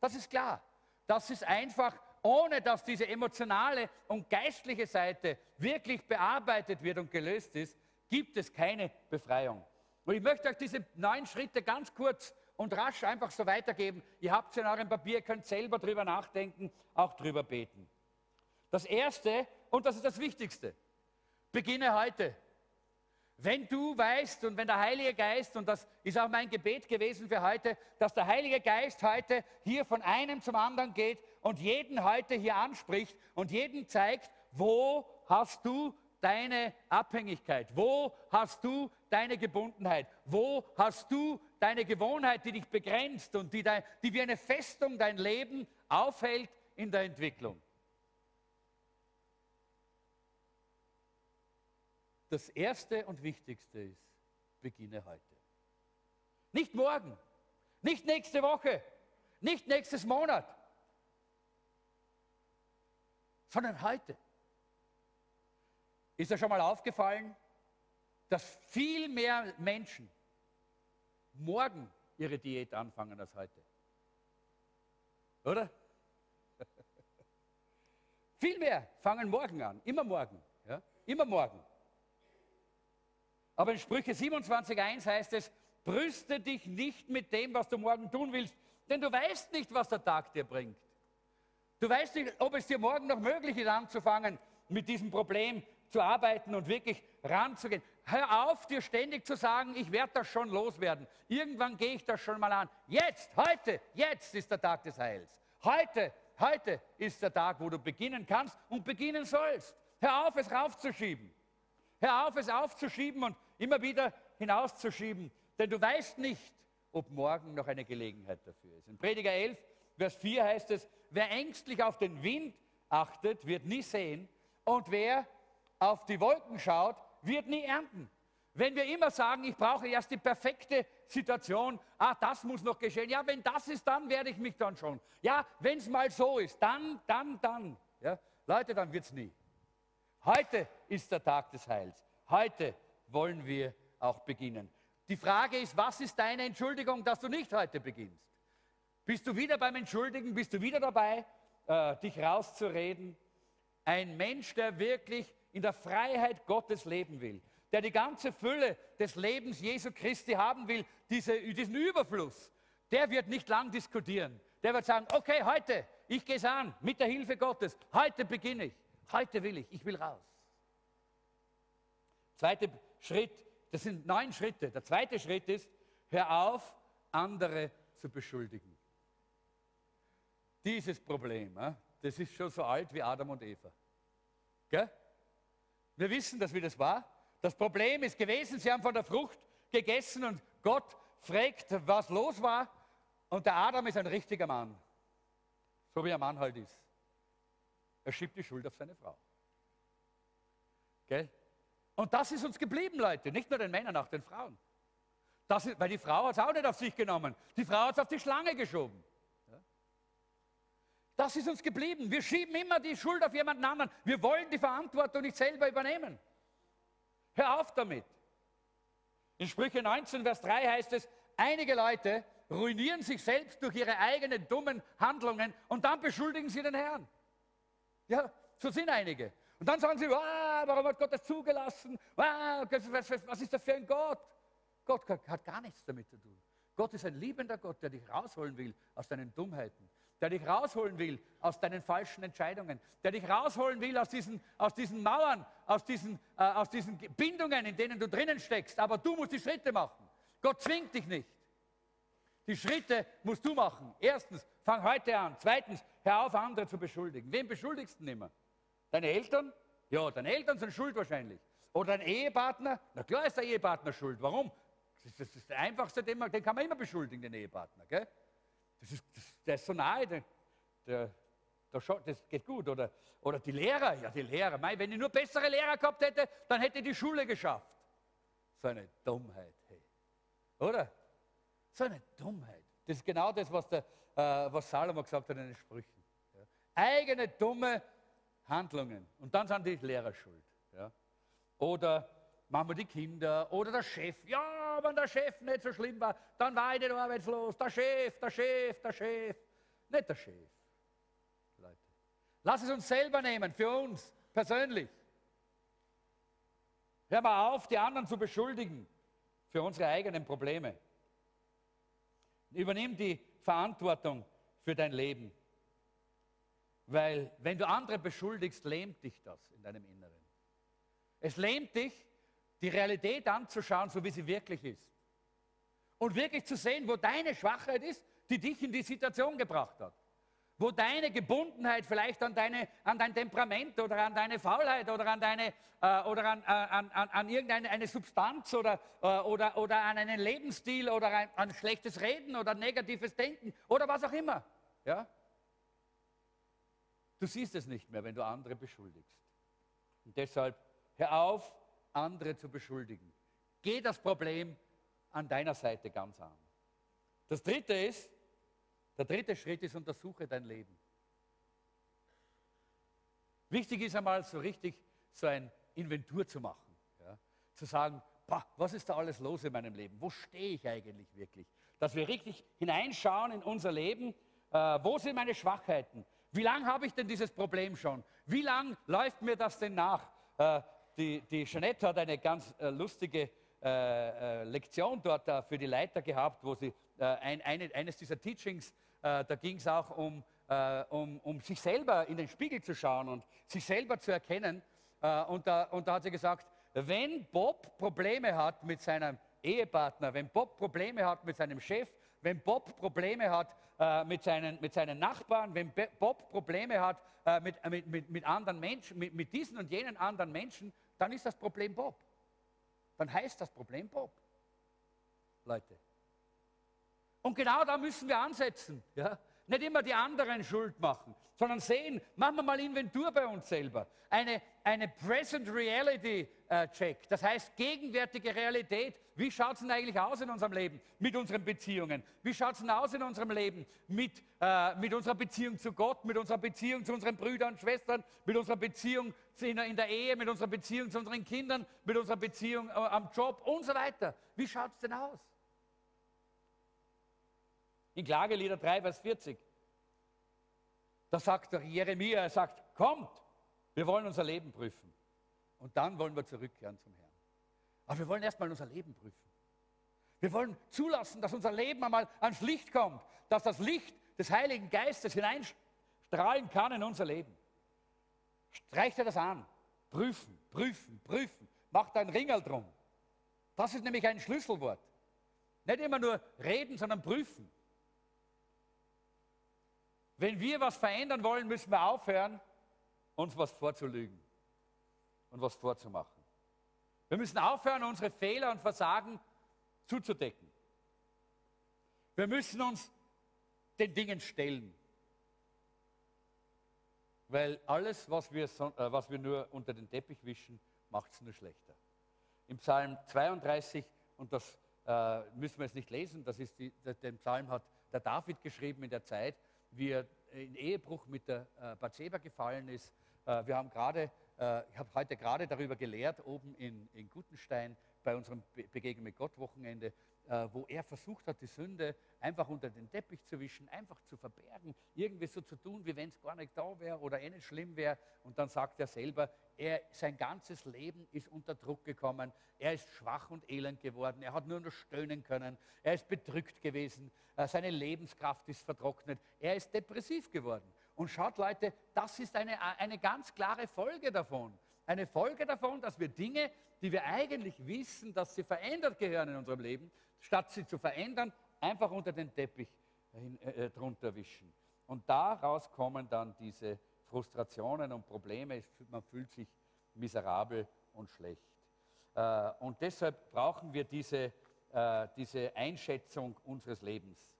Das ist klar. Das ist einfach, ohne dass diese emotionale und geistliche Seite wirklich bearbeitet wird und gelöst ist, gibt es keine Befreiung. Und ich möchte euch diese neun Schritte ganz kurz und rasch einfach so weitergeben. Ihr habt es in eurem Papier, könnt selber drüber nachdenken, auch drüber beten. Das erste, und das ist das Wichtigste, beginne heute. Wenn du weißt und wenn der Heilige Geist, und das ist auch mein Gebet gewesen für heute, dass der Heilige Geist heute hier von einem zum anderen geht und jeden heute hier anspricht und jeden zeigt, wo hast du deine Abhängigkeit? Wo hast du deine Gebundenheit? Wo hast du deine Gewohnheit, die dich begrenzt und die, die wie eine Festung dein Leben aufhält in der Entwicklung? Das Erste und Wichtigste ist, beginne heute. Nicht morgen, nicht nächste Woche, nicht nächstes Monat, sondern heute. Ist dir schon mal aufgefallen, dass viel mehr Menschen morgen ihre Diät anfangen als heute? Oder? viel mehr fangen morgen an, immer morgen, ja? immer morgen. Aber in Sprüche 27.1 heißt es, brüste dich nicht mit dem, was du morgen tun willst, denn du weißt nicht, was der Tag dir bringt. Du weißt nicht, ob es dir morgen noch möglich ist, anzufangen, mit diesem Problem zu arbeiten und wirklich ranzugehen. Hör auf, dir ständig zu sagen, ich werde das schon loswerden. Irgendwann gehe ich das schon mal an. Jetzt, heute, jetzt ist der Tag des Heils. Heute, heute ist der Tag, wo du beginnen kannst und beginnen sollst. Hör auf, es raufzuschieben. Hör auf, es aufzuschieben und immer wieder hinauszuschieben, denn du weißt nicht, ob morgen noch eine Gelegenheit dafür ist. In Prediger 11, Vers 4 heißt es, wer ängstlich auf den Wind achtet, wird nie sehen und wer auf die Wolken schaut, wird nie ernten. Wenn wir immer sagen, ich brauche erst die perfekte Situation, ah, das muss noch geschehen. Ja, wenn das ist, dann werde ich mich dann schon. Ja, wenn es mal so ist, dann, dann, dann. Ja, Leute, dann wird es nie. Heute ist der Tag des Heils. Heute wollen wir auch beginnen. Die Frage ist, was ist deine Entschuldigung, dass du nicht heute beginnst? Bist du wieder beim Entschuldigen? Bist du wieder dabei, äh, dich rauszureden? Ein Mensch, der wirklich in der Freiheit Gottes leben will, der die ganze Fülle des Lebens Jesu Christi haben will, diese, diesen Überfluss, der wird nicht lang diskutieren. Der wird sagen, okay, heute, ich gehe es an, mit der Hilfe Gottes. Heute beginne ich. Heute will ich. Ich will raus. Zweiter Schritt, das sind neun Schritte. Der zweite Schritt ist, hör auf, andere zu beschuldigen. Dieses Problem, das ist schon so alt wie Adam und Eva. Wir wissen, dass wie das war. Das Problem ist gewesen, sie haben von der Frucht gegessen und Gott fragt, was los war. Und der Adam ist ein richtiger Mann. So wie ein Mann halt ist. Er schiebt die Schuld auf seine Frau. Gell? Und das ist uns geblieben, Leute. Nicht nur den Männern, auch den Frauen. Das ist, weil die Frau hat es auch nicht auf sich genommen. Die Frau hat es auf die Schlange geschoben. Das ist uns geblieben. Wir schieben immer die Schuld auf jemanden anderen. Wir wollen die Verantwortung nicht selber übernehmen. Hör auf damit. In Sprüche 19, Vers 3 heißt es, einige Leute ruinieren sich selbst durch ihre eigenen dummen Handlungen und dann beschuldigen sie den Herrn. Ja, so sind einige. Und dann sagen sie, ah, warum hat Gott das zugelassen? Ah, was ist das für ein Gott? Gott hat gar nichts damit zu tun. Gott ist ein liebender Gott, der dich rausholen will aus deinen Dummheiten, der dich rausholen will aus deinen falschen Entscheidungen, der dich rausholen will aus diesen, aus diesen Mauern, aus diesen, äh, aus diesen Bindungen, in denen du drinnen steckst. Aber du musst die Schritte machen. Gott zwingt dich nicht. Die Schritte musst du machen. Erstens, fang heute an. Zweitens, hör auf, andere zu beschuldigen. Wem beschuldigst du immer? Deine Eltern? Ja, deine Eltern sind schuld wahrscheinlich. Oder dein Ehepartner? Na klar ist der Ehepartner schuld. Warum? Das ist, das ist der einfachste, den, man, den, kann man immer beschuldigen, den Ehepartner. Gell? Das ist, das, der ist so nahe, der, der, das geht gut. Oder, oder die Lehrer, ja, die Lehrer. Mei, wenn ich nur bessere Lehrer gehabt hätte, dann hätte ich die Schule geschafft. So eine Dummheit, hey. Oder? So eine Dummheit. Das ist genau das, was, der, äh, was Salomo gesagt hat in den Sprüchen. Ja. Eigene dumme Handlungen. Und dann sind die Lehrer schuld. Ja. Oder machen wir die Kinder oder der Chef. Ja, wenn der Chef nicht so schlimm war, dann war ich nicht arbeitslos. Der Chef, der Chef, der Chef. Nicht der Chef. Leute. Lass es uns selber nehmen, für uns persönlich. Hör mal auf, die anderen zu beschuldigen für unsere eigenen Probleme. Übernimm die Verantwortung für dein Leben. Weil wenn du andere beschuldigst, lähmt dich das in deinem Inneren. Es lähmt dich, die Realität anzuschauen, so wie sie wirklich ist. Und wirklich zu sehen, wo deine Schwachheit ist, die dich in die Situation gebracht hat. Wo deine Gebundenheit vielleicht an, deine, an dein Temperament oder an deine Faulheit oder an, deine, äh, oder an, äh, an, an, an irgendeine eine Substanz oder, äh, oder, oder an einen Lebensstil oder ein, an schlechtes Reden oder negatives Denken oder was auch immer. Ja? Du siehst es nicht mehr, wenn du andere beschuldigst. Und deshalb hör auf, andere zu beschuldigen. Geh das Problem an deiner Seite ganz an. Das dritte ist, der dritte Schritt ist, untersuche dein Leben. Wichtig ist einmal so richtig so ein Inventur zu machen. Ja? Zu sagen, boah, was ist da alles los in meinem Leben? Wo stehe ich eigentlich wirklich? Dass wir richtig hineinschauen in unser Leben. Äh, wo sind meine Schwachheiten? Wie lange habe ich denn dieses Problem schon? Wie lange läuft mir das denn nach? Äh, die, die Jeanette hat eine ganz äh, lustige äh, äh Lektion dort äh, für die Leiter gehabt, wo sie äh, ein, eine, eines dieser Teachings, da ging es auch um, um, um sich selber in den Spiegel zu schauen und sich selber zu erkennen. und, da, und da hat sie gesagt, wenn Bob Probleme hat mit seinem Ehepartner, wenn Bob Probleme hat mit seinem Chef, wenn Bob Probleme hat äh, mit, seinen, mit seinen Nachbarn, wenn Bob Probleme hat äh, mit, mit, mit anderen Menschen, mit, mit diesen und jenen anderen Menschen, dann ist das Problem Bob. Dann heißt das Problem Bob. Leute. Und genau da müssen wir ansetzen. Ja? Nicht immer die anderen schuld machen, sondern sehen, machen wir mal Inventur bei uns selber. Eine, eine Present Reality äh, Check, das heißt gegenwärtige Realität. Wie schaut es denn eigentlich aus in unserem Leben mit unseren Beziehungen? Wie schaut es denn aus in unserem Leben mit, äh, mit unserer Beziehung zu Gott, mit unserer Beziehung zu unseren Brüdern und Schwestern, mit unserer Beziehung in der, Ehe, mit unserer Beziehung zu unseren Kindern, mit unserer Beziehung äh, am Job und so weiter? Wie schaut es denn aus? In Klagelieder 3, Vers 40. Da sagt der Jeremia, er sagt, kommt, wir wollen unser Leben prüfen. Und dann wollen wir zurückkehren zum Herrn. Aber wir wollen erstmal unser Leben prüfen. Wir wollen zulassen, dass unser Leben einmal ans Licht kommt, dass das Licht des Heiligen Geistes hineinstrahlen kann in unser Leben. Streich dir das an. Prüfen, prüfen, prüfen. Mach dein Ringel drum. Das ist nämlich ein Schlüsselwort. Nicht immer nur reden, sondern prüfen. Wenn wir was verändern wollen, müssen wir aufhören, uns was vorzulügen und was vorzumachen. Wir müssen aufhören, unsere Fehler und Versagen zuzudecken. Wir müssen uns den Dingen stellen. Weil alles, was wir, äh, was wir nur unter den Teppich wischen, macht es nur schlechter. Im Psalm 32, und das äh, müssen wir jetzt nicht lesen, das ist die, den Psalm hat der David geschrieben in der Zeit, wie er in Ehebruch mit der äh, Bathseba gefallen ist. Äh, wir haben gerade, äh, ich habe heute gerade darüber gelehrt, oben in, in Gutenstein bei unserem Be Begegnung mit Gott Wochenende, wo er versucht hat, die Sünde einfach unter den Teppich zu wischen, einfach zu verbergen, irgendwie so zu tun, wie wenn es gar nicht da wäre oder eh nicht schlimm wäre. Und dann sagt er selber, er, sein ganzes Leben ist unter Druck gekommen, er ist schwach und elend geworden, er hat nur noch stöhnen können, er ist bedrückt gewesen, äh, seine Lebenskraft ist vertrocknet, er ist depressiv geworden. Und schaut Leute, das ist eine, eine ganz klare Folge davon. Eine Folge davon, dass wir Dinge, die wir eigentlich wissen, dass sie verändert gehören in unserem Leben, statt sie zu verändern, einfach unter den Teppich hin, äh, äh, drunter wischen. Und daraus kommen dann diese Frustrationen und Probleme. Man fühlt sich miserabel und schlecht. Äh, und deshalb brauchen wir diese, äh, diese Einschätzung unseres Lebens.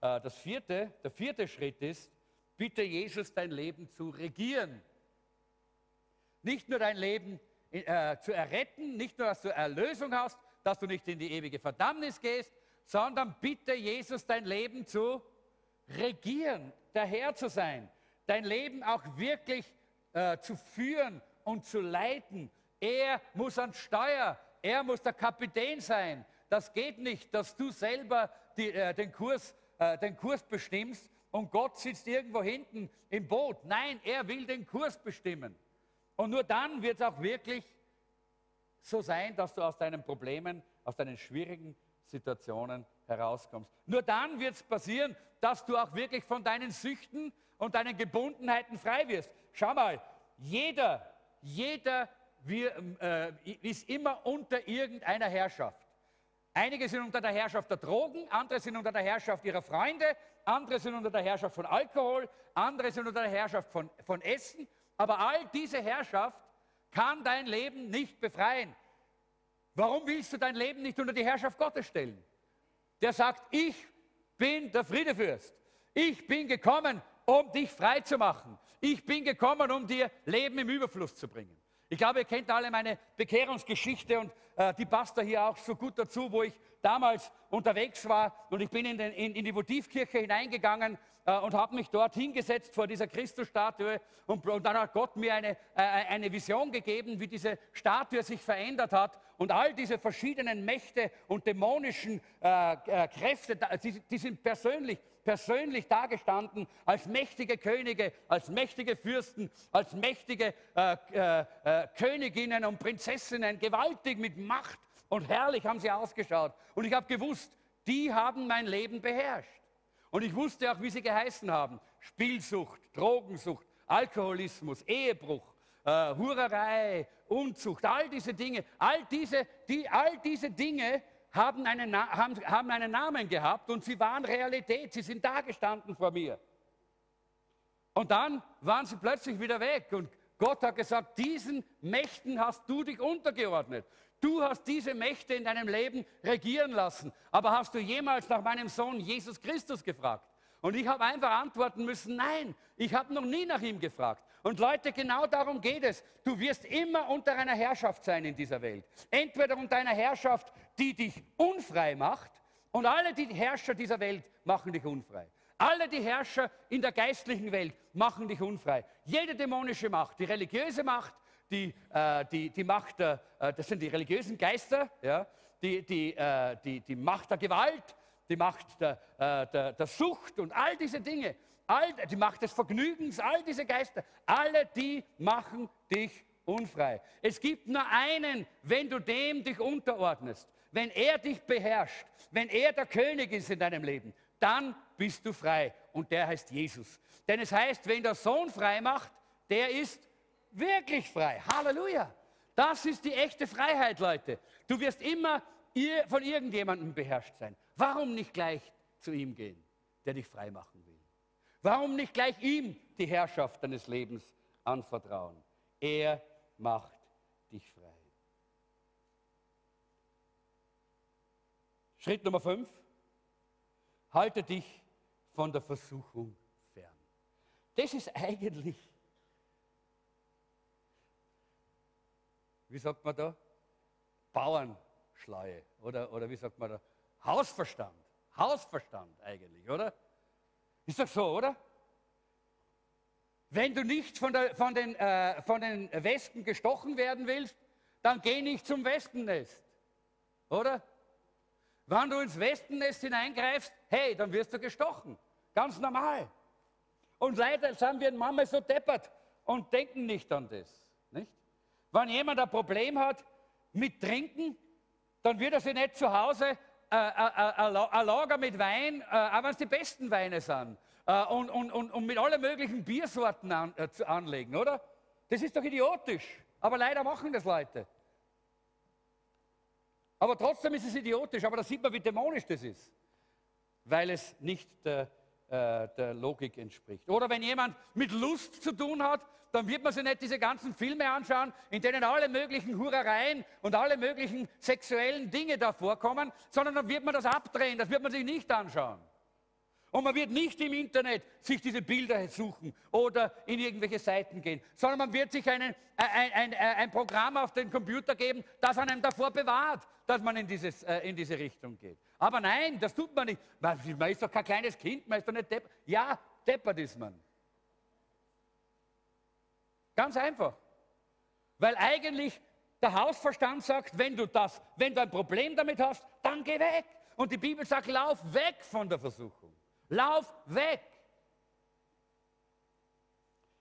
Äh, das vierte, der vierte Schritt ist, bitte Jesus dein Leben zu regieren. Nicht nur dein Leben äh, zu erretten, nicht nur, dass du Erlösung hast, dass du nicht in die ewige Verdammnis gehst, sondern bitte Jesus dein Leben zu regieren, der Herr zu sein, dein Leben auch wirklich äh, zu führen und zu leiten. Er muss an Steuer, er muss der Kapitän sein. Das geht nicht, dass du selber die, äh, den, Kurs, äh, den Kurs bestimmst und Gott sitzt irgendwo hinten im Boot. Nein, er will den Kurs bestimmen. Und nur dann wird es auch wirklich so sein, dass du aus deinen Problemen, aus deinen schwierigen Situationen herauskommst. Nur dann wird es passieren, dass du auch wirklich von deinen Süchten und deinen Gebundenheiten frei wirst. Schau mal, jeder, jeder wir, äh, ist immer unter irgendeiner Herrschaft. Einige sind unter der Herrschaft der Drogen, andere sind unter der Herrschaft ihrer Freunde, andere sind unter der Herrschaft von Alkohol, andere sind unter der Herrschaft von, von Essen. Aber all diese Herrschaft kann dein Leben nicht befreien. Warum willst du dein Leben nicht unter die Herrschaft Gottes stellen? Der sagt, ich bin der Friedefürst. Ich bin gekommen, um dich frei zu machen. Ich bin gekommen, um dir Leben im Überfluss zu bringen. Ich glaube, ihr kennt alle meine Bekehrungsgeschichte und äh, die passt da hier auch so gut dazu, wo ich damals unterwegs war und ich bin in, den, in, in die Votivkirche hineingegangen äh, und habe mich dort hingesetzt vor dieser Christusstatue und, und dann hat Gott mir eine, äh, eine Vision gegeben, wie diese Statue sich verändert hat und all diese verschiedenen Mächte und dämonischen äh, äh Kräfte, die, die sind persönlich persönlich dagestanden als mächtige Könige, als mächtige Fürsten, als mächtige äh, äh, äh, Königinnen und Prinzessinnen, gewaltig mit Macht und herrlich haben sie ausgeschaut. Und ich habe gewusst, die haben mein Leben beherrscht. Und ich wusste auch, wie sie geheißen haben. Spielsucht, Drogensucht, Alkoholismus, Ehebruch, äh, Hurerei, Unzucht, all diese Dinge, all diese, die, all diese Dinge haben einen, haben, haben einen Namen gehabt und sie waren Realität, sie sind da gestanden vor mir. Und dann waren sie plötzlich wieder weg und Gott hat gesagt, diesen Mächten hast du dich untergeordnet. Du hast diese Mächte in deinem Leben regieren lassen. Aber hast du jemals nach meinem Sohn Jesus Christus gefragt? Und ich habe einfach antworten müssen, nein, ich habe noch nie nach ihm gefragt. Und Leute, genau darum geht es. Du wirst immer unter einer Herrschaft sein in dieser Welt. Entweder unter einer Herrschaft, die dich unfrei macht, und alle die Herrscher dieser Welt machen dich unfrei. Alle die Herrscher in der geistlichen Welt machen dich unfrei. Jede dämonische Macht, die religiöse Macht, die, äh, die, die Macht, äh, das sind die religiösen Geister, ja, die, die, äh, die, die Macht der Gewalt, die Macht der, äh, der, der Sucht und all diese Dinge, all, die Macht des Vergnügens, all diese Geister, alle die machen dich unfrei. Es gibt nur einen, wenn du dem dich unterordnest, wenn er dich beherrscht, wenn er der König ist in deinem Leben, dann bist du frei. Und der heißt Jesus. Denn es heißt, wenn der Sohn frei macht, der ist wirklich frei. Halleluja. Das ist die echte Freiheit, Leute. Du wirst immer von irgendjemandem beherrscht sein. Warum nicht gleich zu ihm gehen, der dich frei machen will? Warum nicht gleich ihm die Herrschaft deines Lebens anvertrauen? Er macht dich frei. Schritt Nummer 5. Halte dich von der Versuchung fern. Das ist eigentlich, wie sagt man da? Bauernschleue. Oder, oder wie sagt man da? Hausverstand. Hausverstand eigentlich, oder? Ist doch so, oder? Wenn du nicht von, der, von, den, äh, von den Wespen gestochen werden willst, dann geh nicht zum Wespennest. Oder? Wenn du ins Wespennest hineingreifst, hey, dann wirst du gestochen. Ganz normal. Und leider sind wir manchmal so deppert und denken nicht an das. Nicht? Wenn jemand ein Problem hat mit Trinken, dann wird er sich nicht zu Hause äh, äh, äh, ein Lager mit Wein, auch wenn es die besten Weine sind, und, und, und, und mit allen möglichen Biersorten an, anlegen, oder? Das ist doch idiotisch. Aber leider machen das Leute. Aber trotzdem ist es idiotisch, aber da sieht man, wie dämonisch das ist, weil es nicht der, äh, der Logik entspricht. Oder wenn jemand mit Lust zu tun hat, dann wird man sich nicht diese ganzen Filme anschauen, in denen alle möglichen Hurereien und alle möglichen sexuellen Dinge da vorkommen, sondern dann wird man das abdrehen, das wird man sich nicht anschauen. Und man wird nicht im Internet sich diese Bilder suchen oder in irgendwelche Seiten gehen, sondern man wird sich einen, ein, ein, ein, Programm auf den Computer geben, das einem davor bewahrt, dass man in, dieses, äh, in diese Richtung geht. Aber nein, das tut man nicht. Man, man ist doch kein kleines Kind, man ist doch nicht deppert. Ja, deppert ist man. Ganz einfach. Weil eigentlich der Hausverstand sagt, wenn du das, wenn du ein Problem damit hast, dann geh weg. Und die Bibel sagt, lauf weg von der Versuchung. Lauf weg.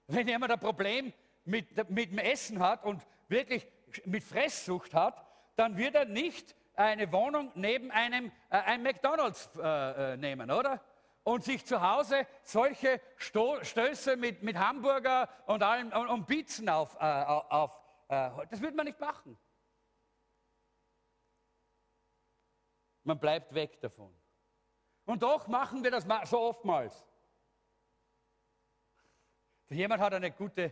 Wenn jemand ein Problem mit, mit dem Essen hat und wirklich mit Fresssucht hat, dann wird er nicht eine Wohnung neben einem äh, ein McDonalds äh, äh nehmen, oder? und sich zu Hause solche Sto Stöße mit, mit Hamburger und, allem, und, und Pizzen auf, äh, auf äh, das würde man nicht machen. Man bleibt weg davon. Und doch machen wir das so oftmals. Jemand hat eine gute,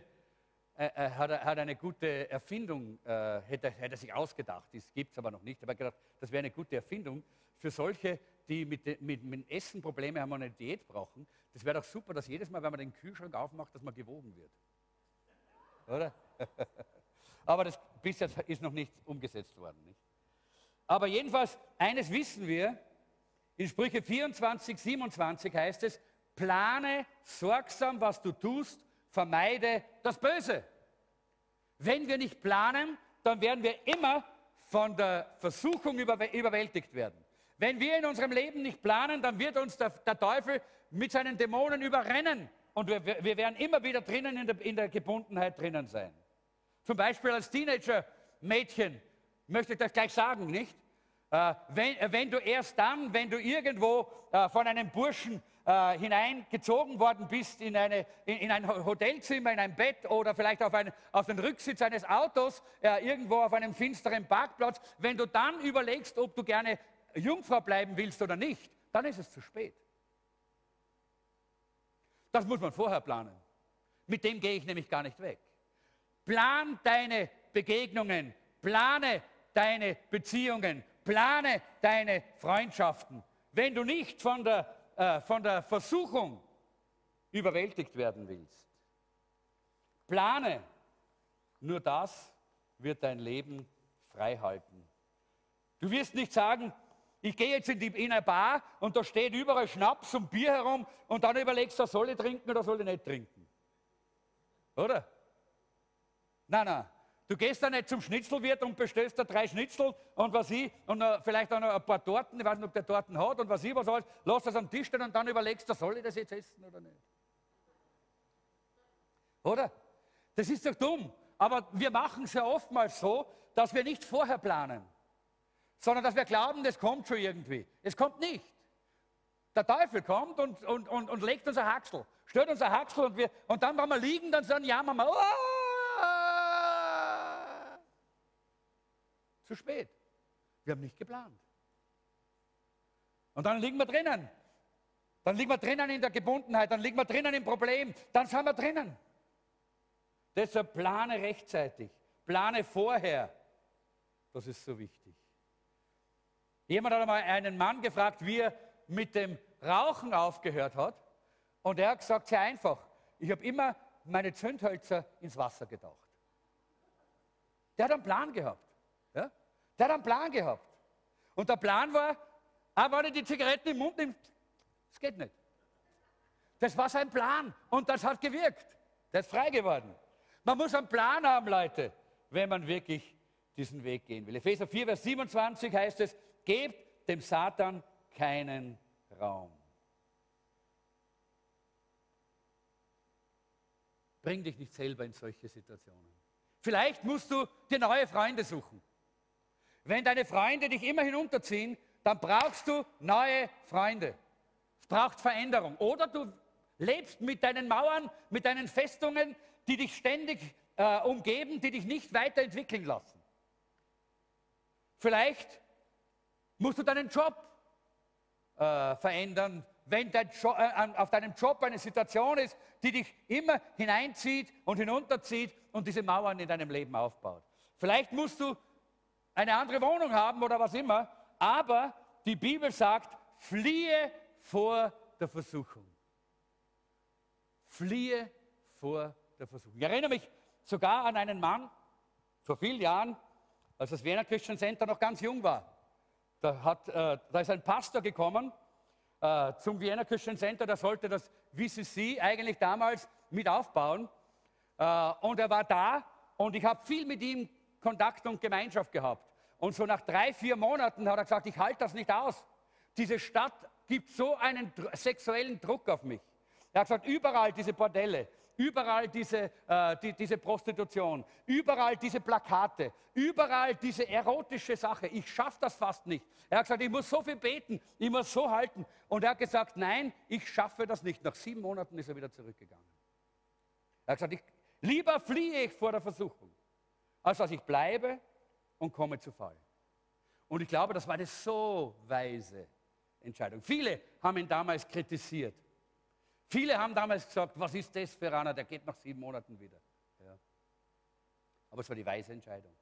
äh, äh hat, hat, eine gute Erfindung, äh, hätte, hätte sich ausgedacht, das gibt es aber noch nicht, aber gedacht, das wäre eine gute Erfindung für solche, die mit, mit, mit Essen Probleme haben und eine Diät brauchen, das wäre doch super, dass jedes Mal, wenn man den Kühlschrank aufmacht, dass man gewogen wird. Oder? Aber das bis jetzt ist noch nicht umgesetzt worden. Nicht? Aber jedenfalls, eines wissen wir, in Sprüche 24, 27 heißt es, plane sorgsam, was du tust, vermeide das Böse. Wenn wir nicht planen, dann werden wir immer von der Versuchung überwältigt werden. Wenn wir in unserem Leben nicht planen, dann wird uns der, der Teufel mit seinen Dämonen überrennen. Und wir, wir werden immer wieder drinnen in der, in der Gebundenheit drinnen sein. Zum Beispiel als Teenager-Mädchen möchte ich das gleich sagen, nicht? Äh, wenn, äh, wenn, du erst dann, wenn du irgendwo äh, von einem Burschen äh, hineingezogen worden bist in, eine, in, in, ein Hotelzimmer, in ein Bett oder vielleicht auf, ein, auf den Rücksitz eines Autos, äh, irgendwo auf einem finsteren Parkplatz, wenn du dann überlegst, ob du gerne Jungfrau bleiben willst oder nicht, dann ist es zu spät. Das muss man vorher planen. Mit dem gehe ich nämlich gar nicht weg. Plan deine Begegnungen, plane deine Beziehungen, plane deine Freundschaften. Wenn du nicht von der, äh, von der Versuchung überwältigt werden willst, plane. Nur das wird dein Leben frei halten. Du wirst nicht sagen, ich gehe jetzt in, die, in eine Bar und da steht überall Schnaps und Bier herum und dann überlegst du, soll ich trinken oder soll ich nicht trinken? Oder? Nein, nein. Du gehst da nicht zum Schnitzelwirt und bestellst da drei Schnitzel und was ich, und uh, vielleicht auch noch ein paar Torten, ich weiß nicht, ob der Torten hat und was ich, was alles, lass das am Tisch stehen und dann überlegst du, soll ich das jetzt essen oder nicht? Oder? Das ist doch dumm. aber wir machen es ja oftmals so, dass wir nicht vorher planen, sondern dass wir glauben, das kommt schon irgendwie. Es kommt nicht. Der Teufel kommt und, und, und, und legt unser Haxel, stört unser Haxel und, wir, und dann, wenn wir liegen, dann, dann jammern wir. Oh! Zu spät. Wir haben nicht geplant. Und dann liegen wir drinnen. Dann liegen wir drinnen in der Gebundenheit, dann liegen wir drinnen im Problem, dann sind wir drinnen. Deshalb plane rechtzeitig, plane vorher. Das ist so wichtig. Jemand hat einmal einen Mann gefragt, wie er mit dem Rauchen aufgehört hat. Und er hat gesagt, sehr einfach, ich habe immer meine Zündhölzer ins Wasser getaucht. Der hat einen Plan gehabt. Der hat einen Plan gehabt. Und der Plan war, ah, wenn ich die Zigaretten im Mund nehme, das geht nicht. Das war sein Plan und das hat gewirkt. Der ist frei geworden. Man muss einen Plan haben, Leute, wenn man wirklich diesen Weg gehen will. Epheser 4, Vers 27 heißt es, gebt dem Satan keinen Raum. Bring dich nicht selber in solche Situationen. Vielleicht musst du dir neue Freunde suchen. Wenn deine Freunde dich immer hinunterziehen, dann brauchst du neue Freunde. Es braucht Veränderung. Oder du lebst mit deinen Mauern, mit deinen Festungen, die dich ständig äh, umgeben, die dich nicht weiterentwickeln lassen. Vielleicht musst du deinen Job äh, verändern, wenn dein jo äh, auf deinem Job eine Situation ist, die dich immer hineinzieht und hinunterzieht und diese Mauern in deinem Leben aufbaut. Vielleicht musst du eine andere Wohnung haben oder was immer, aber die Bibel sagt, fliehe vor der Versuchung. Fliehe vor der Versuchung. Ich erinnere mich sogar an einen Mann vor vielen Jahren, als das Wiener Christian Center noch ganz jung war. Da, hat, äh, da ist ein Pastor gekommen äh, zum Wiener Christian Center, der sollte das VCC eigentlich damals mit aufbauen. Äh, und er war da und ich habe viel mit ihm Kontakt und Gemeinschaft gehabt. Und so nach drei, vier Monaten hat er gesagt, ich halte das nicht aus. Diese Stadt gibt so einen sexuellen Druck auf mich. Er hat gesagt, überall diese Bordelle, überall diese, äh, die, diese Prostitution, überall diese Plakate, überall diese erotische Sache. Ich schaffe das fast nicht. Er hat gesagt, ich muss so viel beten, ich muss so halten. Und er hat gesagt, nein, ich schaffe das nicht. Nach sieben Monaten ist er wieder zurückgegangen. Er hat gesagt, ich, lieber fliehe ich vor der Versuchung, als dass ich bleibe und komme zu Fall. Und ich glaube, das war eine so weise Entscheidung. Viele haben ihn damals kritisiert. Viele haben damals gesagt, was ist das für einer, der geht nach sieben Monaten wieder. Ja. Aber es war die weise Entscheidung.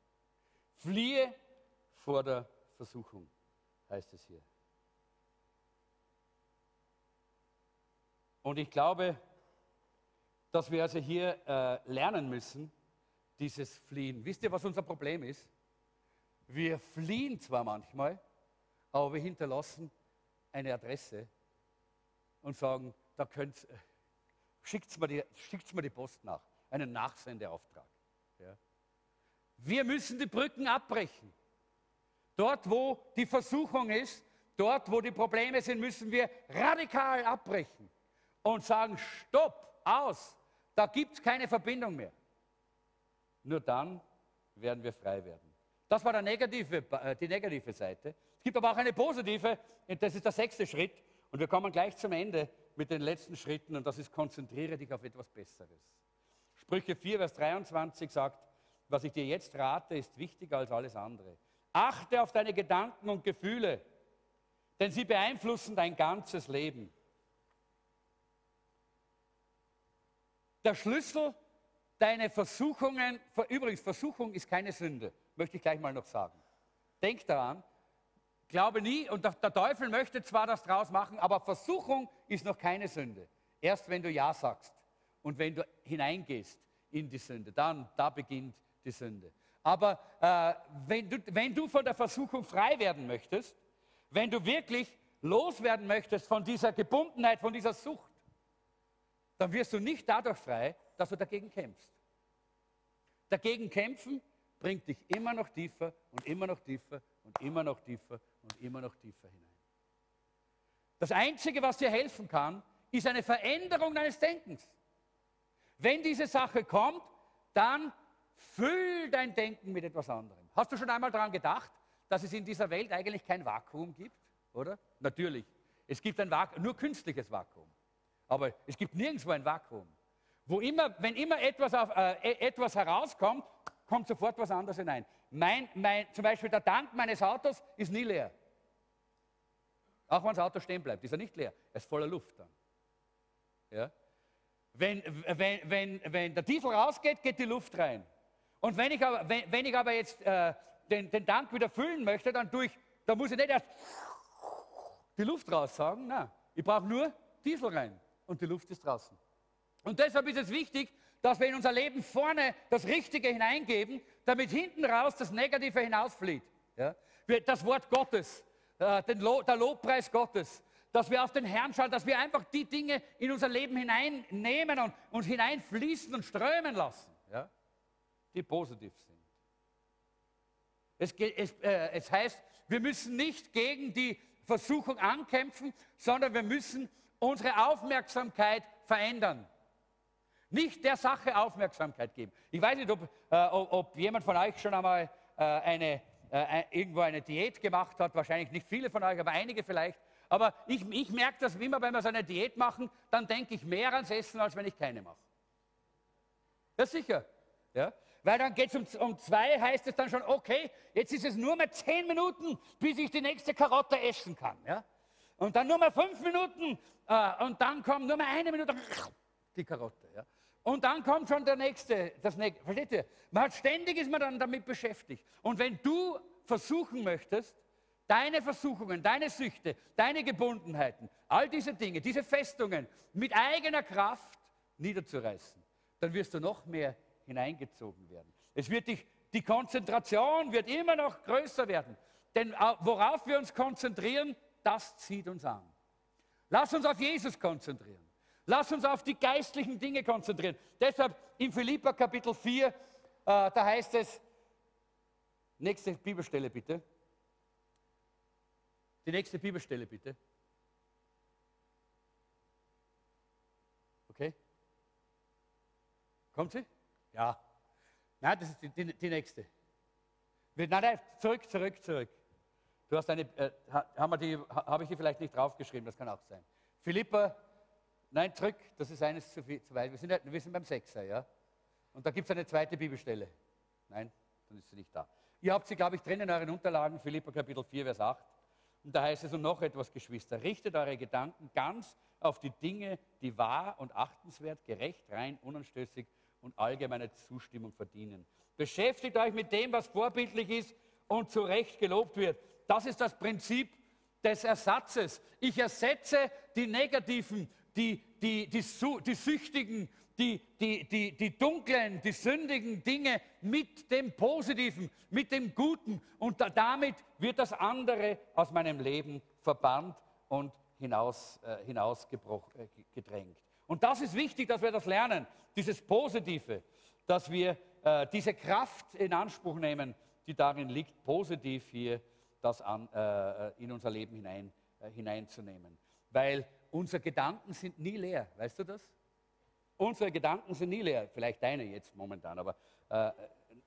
Fliehe vor der Versuchung, heißt es hier. Und ich glaube, dass wir also hier äh, lernen müssen, dieses Fliehen. Wisst ihr, was unser Problem ist? Wir fliehen zwar manchmal, aber wir hinterlassen eine Adresse und sagen, da könnt, äh, schickt mir, die, mir die Post nach, einen Nachsendeauftrag. Ja. Wir müssen die Brücken abbrechen. Dort, wo die Versuchung ist, dort, wo die Probleme sind, müssen wir radikal abbrechen und sagen, stopp, aus, da gibt es keine Verbindung mehr. Nur dann werden wir frei werden. Das war negative, äh, die negative Seite. Es gibt aber auch eine positive, das ist der sechste Schritt. Und wir kommen gleich zum Ende mit den letzten Schritten, und das ist, konzentriere dich auf etwas Besseres. Sprüche 4, Vers 23 sagt, was ich dir jetzt rate, ist wichtiger als alles andere. Achte auf deine Gedanken und Gefühle, denn sie beeinflussen dein ganzes Leben. Der Schlüssel deine Versuchungen, übrigens, Versuchung ist keine Sünde, möchte ich gleich mal noch sagen. Denk daran, glaube nie, und der, Teufel möchte zwar das draus machen, aber Versuchung ist noch keine Sünde. Erst wenn du Ja sagst und wenn du hineingehst in die Sünde, dann, da beginnt die Sünde. Aber äh, wenn, du, wenn du von der Versuchung frei werden möchtest, wenn du wirklich loswerden möchtest von dieser Gebundenheit, von dieser Sucht, dann wirst du nicht dadurch frei, dass du dagegen kämpfst. Dagegen kämpfen bringt dich immer noch tiefer und immer noch tiefer und immer noch tiefer und immer noch tiefer hinein. Das Einzige, was dir helfen kann, ist eine Veränderung deines Denkens. Wenn diese Sache kommt, dann Füll dein Denken mit etwas anderem. Hast du schon einmal daran gedacht, dass es in dieser Welt eigentlich kein Vakuum gibt? Oder? Natürlich. Es gibt ein Vakuum, nur künstliches Vakuum. Aber es gibt nirgendwo ein Vakuum. Wo immer, wenn immer etwas, auf, äh, e, etwas herauskommt, kommt sofort was anderes hinein. Mein, mein, zum Beispiel der Tank meines Autos ist nie leer. Auch wenn das Auto stehen bleibt, ist er nicht leer. Er ist voller Luft dann. Ja? Wenn, wenn, wenn, wenn der Diesel rausgeht, geht die Luft rein. Und wenn ich aber, wenn, wenn ich aber jetzt äh, den, den Tank wieder füllen möchte, dann tue ich, da muss ich nicht erst die Luft raussaugen. Nein, ich brauche nur Diesel rein und die Luft ist draußen. Und deshalb ist es wichtig, dass wir in unser Leben vorne das Richtige hineingeben, damit hinten raus das Negative hinausflieht. Ja? Das Wort Gottes, äh, Lo der Lobpreis Gottes, dass wir auf den Herrn schauen, dass wir einfach die Dinge in unser Leben hineinnehmen und, und hineinfließen und strömen lassen, ja? die positiv sind. Es, es, äh, es heißt, wir müssen nicht gegen die Versuchung ankämpfen, sondern wir müssen unsere Aufmerksamkeit verändern. Nicht der Sache Aufmerksamkeit geben. Ich weiß nicht, ob, äh, ob, jemand von euch schon einmal äh, eine, äh, irgendwo eine Diät gemacht hat. Wahrscheinlich nicht viele von euch, aber einige vielleicht. Aber ich, ich merke das immer, wenn wir so eine Diät machen, dann denke ich mehr ans Essen, als wenn ich keine mache. Ja, sicher. Ja? Weil dann geht es um, um zwei, heißt es dann schon, okay, jetzt ist es nur mehr zehn Minuten, bis ich die nächste Karotte essen kann. Ja? Und dann nur mehr fünf Minuten äh, und dann kommt nur mehr eine Minute die Karotte. Ja? Und dann kommt schon der nächste, das nächste. Versteht ihr? Man hat ständig ist man dann damit beschäftigt. Und wenn du versuchen möchtest, deine Versuchungen, deine Süchte, deine Gebundenheiten, all diese Dinge, diese Festungen mit eigener Kraft niederzureißen, dann wirst du noch mehr hineingezogen werden. Es wird dich, die Konzentration wird immer noch größer werden. Denn worauf wir uns konzentrieren, das zieht uns an. Lass uns auf Jesus konzentrieren. Lass uns auf die geistlichen Dinge konzentrieren. Deshalb in Philippa Kapitel 4, äh, da heißt es, nächste Bibelstelle bitte. Die nächste Bibelstelle bitte. Okay? Kommt sie? Ja. Nein, das ist die, die, die nächste. Nein, nein, zurück, zurück, zurück. Du hast eine, äh, habe hab ich die vielleicht nicht draufgeschrieben, das kann auch sein. Philippa, nein, zurück, das ist eines zu, viel, zu weit. Wir sind, wir sind beim Sechser, ja? Und da gibt es eine zweite Bibelstelle. Nein, dann ist sie nicht da. Ihr habt sie, glaube ich, drin in euren Unterlagen, Philippa Kapitel 4, Vers 8. Und da heißt es und noch etwas, Geschwister, richtet eure Gedanken ganz auf die Dinge, die wahr und achtenswert, gerecht, rein, unanstößig und allgemeine Zustimmung verdienen. Beschäftigt euch mit dem, was vorbildlich ist und zu Recht gelobt wird. Das ist das Prinzip des Ersatzes. Ich ersetze die negativen, die, die, die, die süchtigen, die, die, die, die dunklen, die sündigen Dinge mit dem Positiven, mit dem Guten. Und damit wird das andere aus meinem Leben verbannt und hinaus, äh, hinausgedrängt. Und das ist wichtig, dass wir das lernen, dieses Positive, dass wir äh, diese Kraft in Anspruch nehmen, die darin liegt, positiv hier das an, äh, in unser Leben hinein, äh, hineinzunehmen. Weil unsere Gedanken sind nie leer, weißt du das? Unsere Gedanken sind nie leer, vielleicht deine jetzt momentan, aber, äh,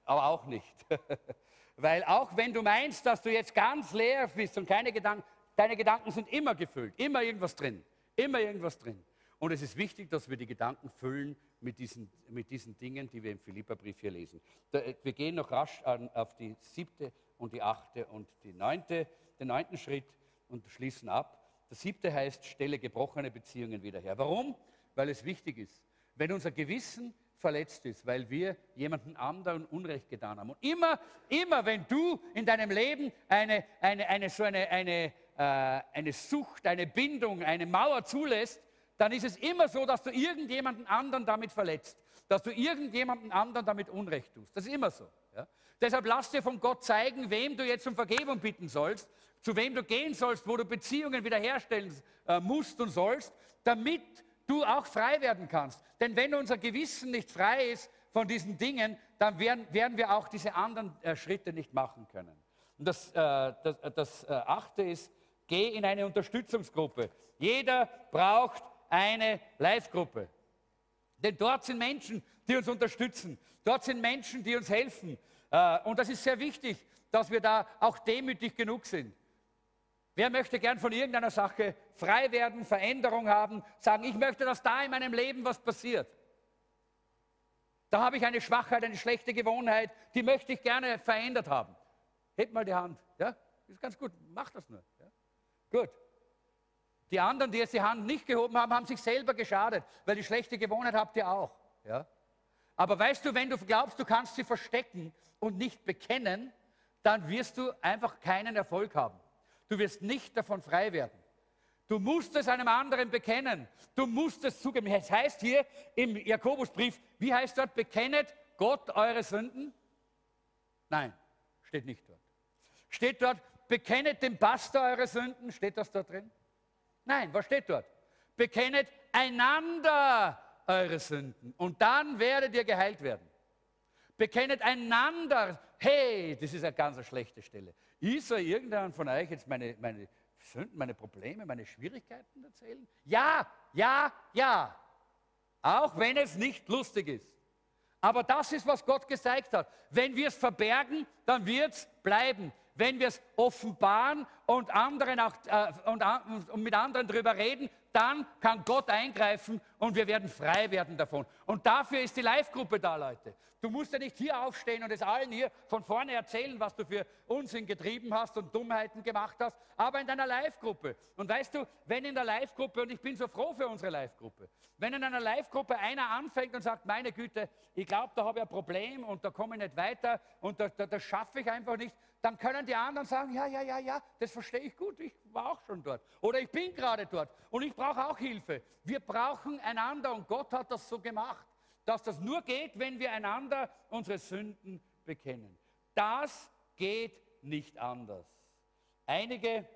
aber auch nicht. Weil auch wenn du meinst, dass du jetzt ganz leer bist und keine Gedanken, deine Gedanken sind immer gefüllt, immer irgendwas drin, immer irgendwas drin. Und es ist wichtig, dass wir die Gedanken füllen mit diesen, mit diesen Dingen, die wir im Philipperbrief hier lesen. Da, äh, wir gehen noch rasch an, auf die siebte und die achte und die neunte, den neunten Schritt und schließen ab. Der siebte heißt, stelle gebrochene Beziehungen wieder her. Warum? Weil es wichtig ist. Wenn unser Gewissen verletzt ist, weil wir jemanden anderen Unrecht getan haben. Und immer, immer, wenn du in deinem Leben eine, eine, eine so eine, eine, äh, eine Sucht, eine Bindung, eine Mauer zulässt, dann ist es immer so, dass du irgendjemanden anderen damit verletzt, dass du irgendjemanden anderen damit Unrecht tust. Das ist immer so. Ja? Deshalb lass dir von Gott zeigen, wem du jetzt um Vergebung bitten sollst, zu wem du gehen sollst, wo du Beziehungen wiederherstellen äh, musst und sollst, damit du auch frei werden kannst. Denn wenn unser Gewissen nicht frei ist von diesen Dingen, dann werden, werden wir auch diese anderen äh, Schritte nicht machen können. Und das, äh, das, das äh, achte ist, geh in eine Unterstützungsgruppe. Jeder braucht eine Live-Gruppe. Denn dort sind Menschen, die uns unterstützen. Dort sind Menschen, die uns helfen. Äh, und das ist sehr wichtig, dass wir da auch demütig genug sind. Wer möchte gern von irgendeiner Sache frei werden, Veränderung haben, sagen, ich möchte, dass da in meinem Leben was passiert. Da habe ich eine Schwachheit, eine schlechte Gewohnheit, die möchte ich gerne verändert haben. Hebt mal die Hand. Ja, ist ganz gut, mach das nur. Ja? Gut. Die anderen, die jetzt die Hand nicht gehoben haben, haben sich selber geschadet, weil die schlechte Gewohnheit habt ihr auch. Ja? Aber weißt du, wenn du glaubst, du kannst sie verstecken und nicht bekennen, dann wirst du einfach keinen Erfolg haben. Du wirst nicht davon frei werden. Du musst es einem anderen bekennen. Du musst es zugeben. Es heißt hier im Jakobusbrief, wie heißt dort, bekennet Gott eure Sünden? Nein, steht nicht dort. Steht dort, bekennet dem Pastor eure Sünden? Steht das da drin? Nein, was steht dort? Bekennet einander eure Sünden und dann werdet ihr geheilt werden. Bekennet einander. Hey, das ist eine ganz schlechte Stelle. Ich soll irgendeinem von euch jetzt meine, meine Sünden, meine Probleme, meine Schwierigkeiten erzählen? Ja, ja, ja. Auch wenn es nicht lustig ist. Aber das ist, was Gott gezeigt hat. Wenn wir es verbergen, dann wird es bleiben. Wenn wir es offenbaren und, anderen auch, äh, und, und mit anderen darüber reden, dann kann Gott eingreifen und wir werden frei werden davon. Und dafür ist die Live-Gruppe da, Leute. Du musst ja nicht hier aufstehen und es allen hier von vorne erzählen, was du für Unsinn getrieben hast und Dummheiten gemacht hast, aber in deiner Live-Gruppe. Und weißt du, wenn in der Live-Gruppe, und ich bin so froh für unsere Live-Gruppe, wenn in einer Live-Gruppe einer anfängt und sagt, meine Güte, ich glaube, da habe ich ein Problem und da komme ich nicht weiter und da, da, das schaffe ich einfach nicht, dann können die anderen sagen, ja, ja, ja, ja, das verstehe ich gut, ich war auch schon dort. Oder ich bin gerade dort und ich brauche auch Hilfe. Wir brauchen einander und Gott hat das so gemacht, dass das nur geht, wenn wir einander unsere Sünden bekennen. Das geht nicht anders. Einige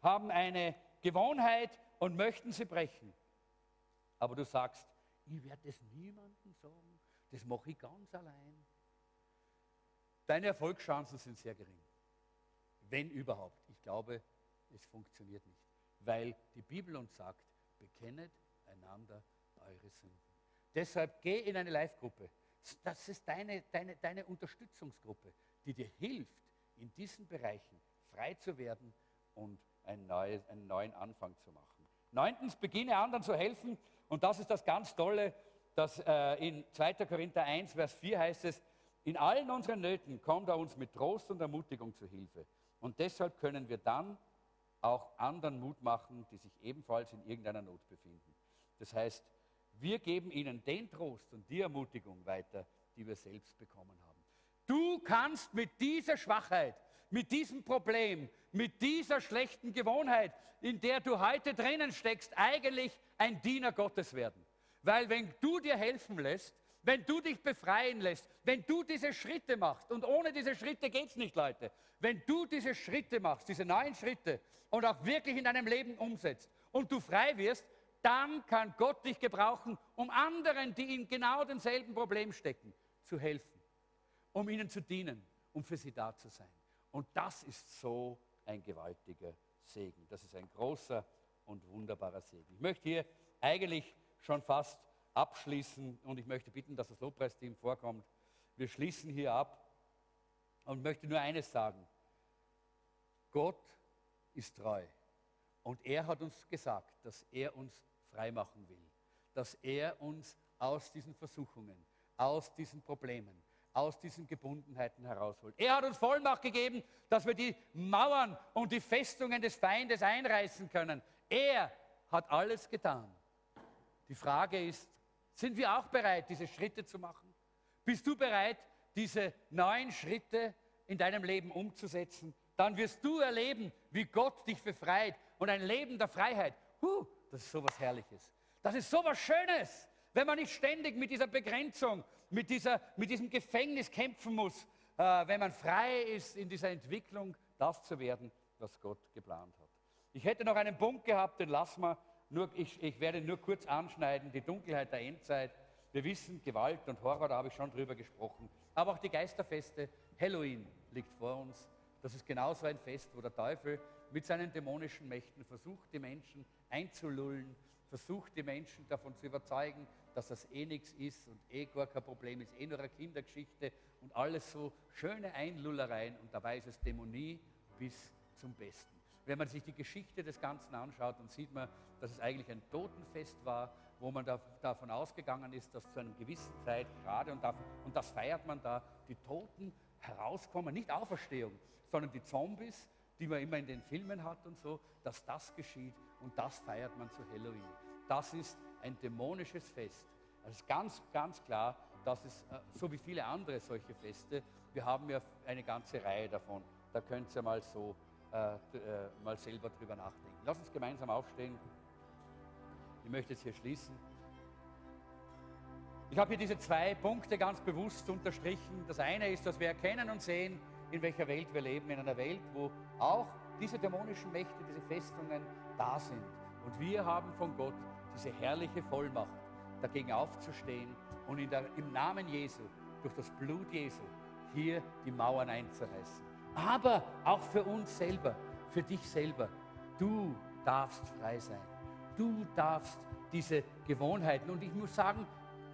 haben eine Gewohnheit und möchten sie brechen. Aber du sagst, ich werde es niemandem sagen, das mache ich ganz allein. Deine Erfolgschancen sind sehr gering wenn überhaupt. Ich glaube, es funktioniert nicht, weil die Bibel uns sagt, bekennet einander eure Sünden. Deshalb geh in eine Live-Gruppe. Das ist deine, deine, deine Unterstützungsgruppe, die dir hilft, in diesen Bereichen frei zu werden und ein neues, einen neuen Anfang zu machen. Neuntens, beginne anderen zu helfen. Und das ist das ganz Tolle, dass äh, in 2. Korinther 1, Vers 4 heißt es, in allen unseren Nöten kommt er uns mit Trost und Ermutigung zu Hilfe. Und deshalb können wir dann auch anderen Mut machen, die sich ebenfalls in irgendeiner Not befinden. Das heißt, wir geben ihnen den Trost und die Ermutigung weiter, die wir selbst bekommen haben. Du kannst mit dieser Schwachheit, mit diesem Problem, mit dieser schlechten Gewohnheit, in der du heute drinnen steckst, eigentlich ein Diener Gottes werden. Weil wenn du dir helfen lässt, wenn du dich befreien lässt, wenn du diese Schritte machst, und ohne diese Schritte geht es nicht, Leute, wenn du diese Schritte machst, diese neuen Schritte und auch wirklich in deinem Leben umsetzt und du frei wirst, dann kann Gott dich gebrauchen, um anderen, die in genau demselben Problem stecken, zu helfen, um ihnen zu dienen, um für sie da zu sein. Und das ist so ein gewaltiger Segen. Das ist ein großer und wunderbarer Segen. Ich möchte hier eigentlich schon fast abschließen und ich möchte bitten, dass das Lobpreisteam vorkommt. Wir schließen hier ab und möchte nur eines sagen. Gott ist treu und er hat uns gesagt, dass er uns frei machen will, dass er uns aus diesen Versuchungen, aus diesen Problemen, aus diesen Gebundenheiten herausholt. Er hat uns Vollmacht gegeben, dass wir die Mauern und die Festungen des Feindes einreißen können. Er hat alles getan. Die Frage ist, sind wir auch bereit, diese Schritte zu machen? Bist du bereit, diese neuen Schritte in deinem Leben umzusetzen? Dann wirst du erleben, wie Gott dich befreit und ein Leben der Freiheit. Huh, das ist so was Herrliches. Das ist so was Schönes, wenn man nicht ständig mit dieser Begrenzung, mit, dieser, mit diesem Gefängnis kämpfen muss, äh, wenn man frei ist in dieser Entwicklung, das zu werden, was Gott geplant hat. Ich hätte noch einen Punkt gehabt, den lassen wir nur, ich, ich werde nur kurz anschneiden, die Dunkelheit der Endzeit. Wir wissen, Gewalt und Horror, da habe ich schon drüber gesprochen. Aber auch die Geisterfeste, Halloween liegt vor uns. Das ist genauso ein Fest, wo der Teufel mit seinen dämonischen Mächten versucht, die Menschen einzulullen, versucht die Menschen davon zu überzeugen, dass das eh nichts ist und eh gar kein Problem ist, eh nur eine Kindergeschichte und alles so schöne Einlullereien und dabei ist es Dämonie bis zum Besten. Wenn man sich die Geschichte des Ganzen anschaut, dann sieht man, dass es eigentlich ein Totenfest war, wo man da, davon ausgegangen ist, dass zu einer gewissen Zeit gerade, und, da, und das feiert man da, die Toten herauskommen, nicht Auferstehung, sondern die Zombies, die man immer in den Filmen hat und so, dass das geschieht und das feiert man zu Halloween. Das ist ein dämonisches Fest. Es ist ganz, ganz klar, dass es, äh, so wie viele andere solche Feste, wir haben ja eine ganze Reihe davon. Da könnt ihr mal so äh, äh, mal selber drüber nachdenken. Lass uns gemeinsam aufstehen. Ich möchte jetzt hier schließen. Ich habe hier diese zwei Punkte ganz bewusst unterstrichen. Das eine ist, dass wir erkennen und sehen, in welcher Welt wir leben. In einer Welt, wo auch diese dämonischen Mächte, diese Festungen da sind. Und wir haben von Gott diese herrliche Vollmacht, dagegen aufzustehen und der, im Namen Jesu, durch das Blut Jesu, hier die Mauern einzureißen. Aber auch für uns selber, für dich selber. Du darfst frei sein. Du darfst diese Gewohnheiten. Und ich muss sagen,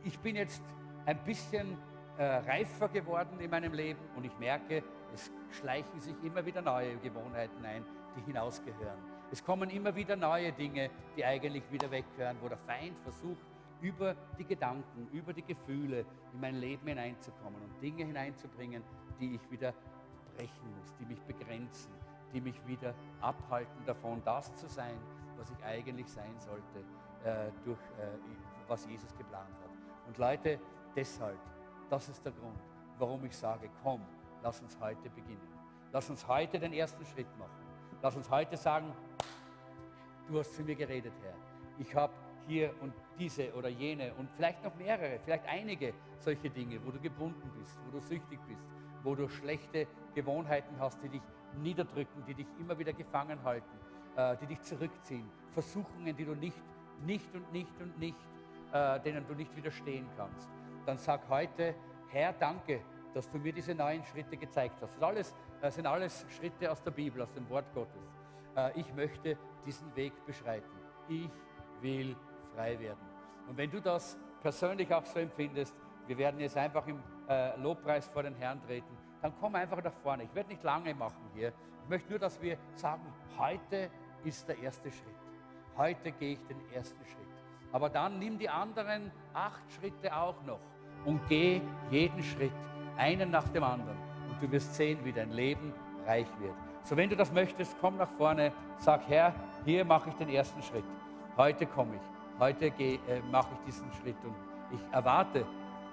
ich bin jetzt ein bisschen äh, reifer geworden in meinem Leben und ich merke, es schleichen sich immer wieder neue Gewohnheiten ein, die hinausgehören. Es kommen immer wieder neue Dinge, die eigentlich wieder weggehören, wo der Feind versucht, über die Gedanken, über die Gefühle in mein Leben hineinzukommen und Dinge hineinzubringen, die ich wieder brechen muss, die mich begrenzen, die mich wieder abhalten davon, das zu sein, was ich eigentlich sein sollte, äh, durch äh, was Jesus geplant hat. Und Leute, deshalb, das ist der Grund, warum ich sage, komm, lass uns heute beginnen. Lass uns heute den ersten Schritt machen. Lass uns heute sagen, du hast zu mir geredet, Herr. Ich habe hier und diese oder jene und vielleicht noch mehrere, vielleicht einige solche Dinge, wo du gebunden bist, wo du süchtig bist, wo du schlechte Gewohnheiten hast, die dich niederdrücken, die dich immer wieder gefangen halten, äh, die dich zurückziehen, Versuchungen, die du nicht, nicht und nicht und nicht, äh, denen du nicht widerstehen kannst. Dann sag heute, Herr, danke, dass du mir diese neuen Schritte gezeigt hast. Das, alles, das sind alles Schritte aus der Bibel, aus dem Wort Gottes. Äh, ich möchte diesen Weg beschreiten. Ich will frei werden. Und wenn du das persönlich auch so empfindest, wir werden jetzt einfach im äh, Lobpreis vor den Herrn treten, dann komm einfach nach vorne. Ich werde nicht lange machen hier. Ich möchte nur, dass wir sagen, heute ist der erste Schritt. Heute gehe ich den ersten Schritt. Aber dann nimm die anderen acht Schritte auch noch und geh jeden Schritt, einen nach dem anderen. Und du wirst sehen, wie dein Leben reich wird. So, wenn du das möchtest, komm nach vorne, sag, Herr, hier mache ich den ersten Schritt. Heute komme ich. Heute äh, mache ich diesen Schritt und ich erwarte,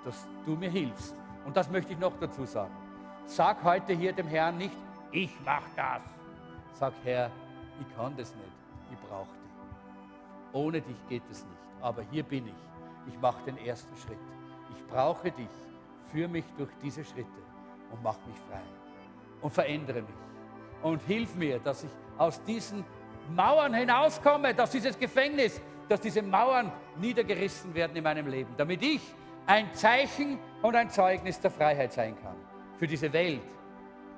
dass du mir hilfst. Und das möchte ich noch dazu sagen. Sag heute hier dem Herrn nicht, ich mache das. Sag, Herr, ich kann das nicht. Ich brauche dich. Ohne dich geht es nicht. Aber hier bin ich. Ich mache den ersten Schritt. Ich brauche dich. Führ mich durch diese Schritte und mach mich frei. Und verändere mich. Und hilf mir, dass ich aus diesen Mauern hinauskomme, dass dieses Gefängnis, dass diese Mauern niedergerissen werden in meinem Leben, damit ich ein Zeichen und ein Zeugnis der Freiheit sein kann. Für diese Welt,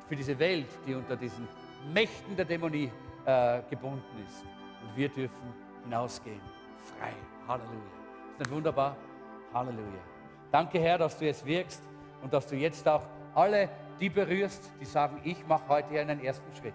für diese Welt, die unter diesen Mächten der Dämonie äh, gebunden ist. Und wir dürfen hinausgehen. Frei. Halleluja. Ist das wunderbar? Halleluja. Danke, Herr, dass du jetzt wirkst und dass du jetzt auch alle die berührst, die sagen, ich mache heute einen ersten Schritt.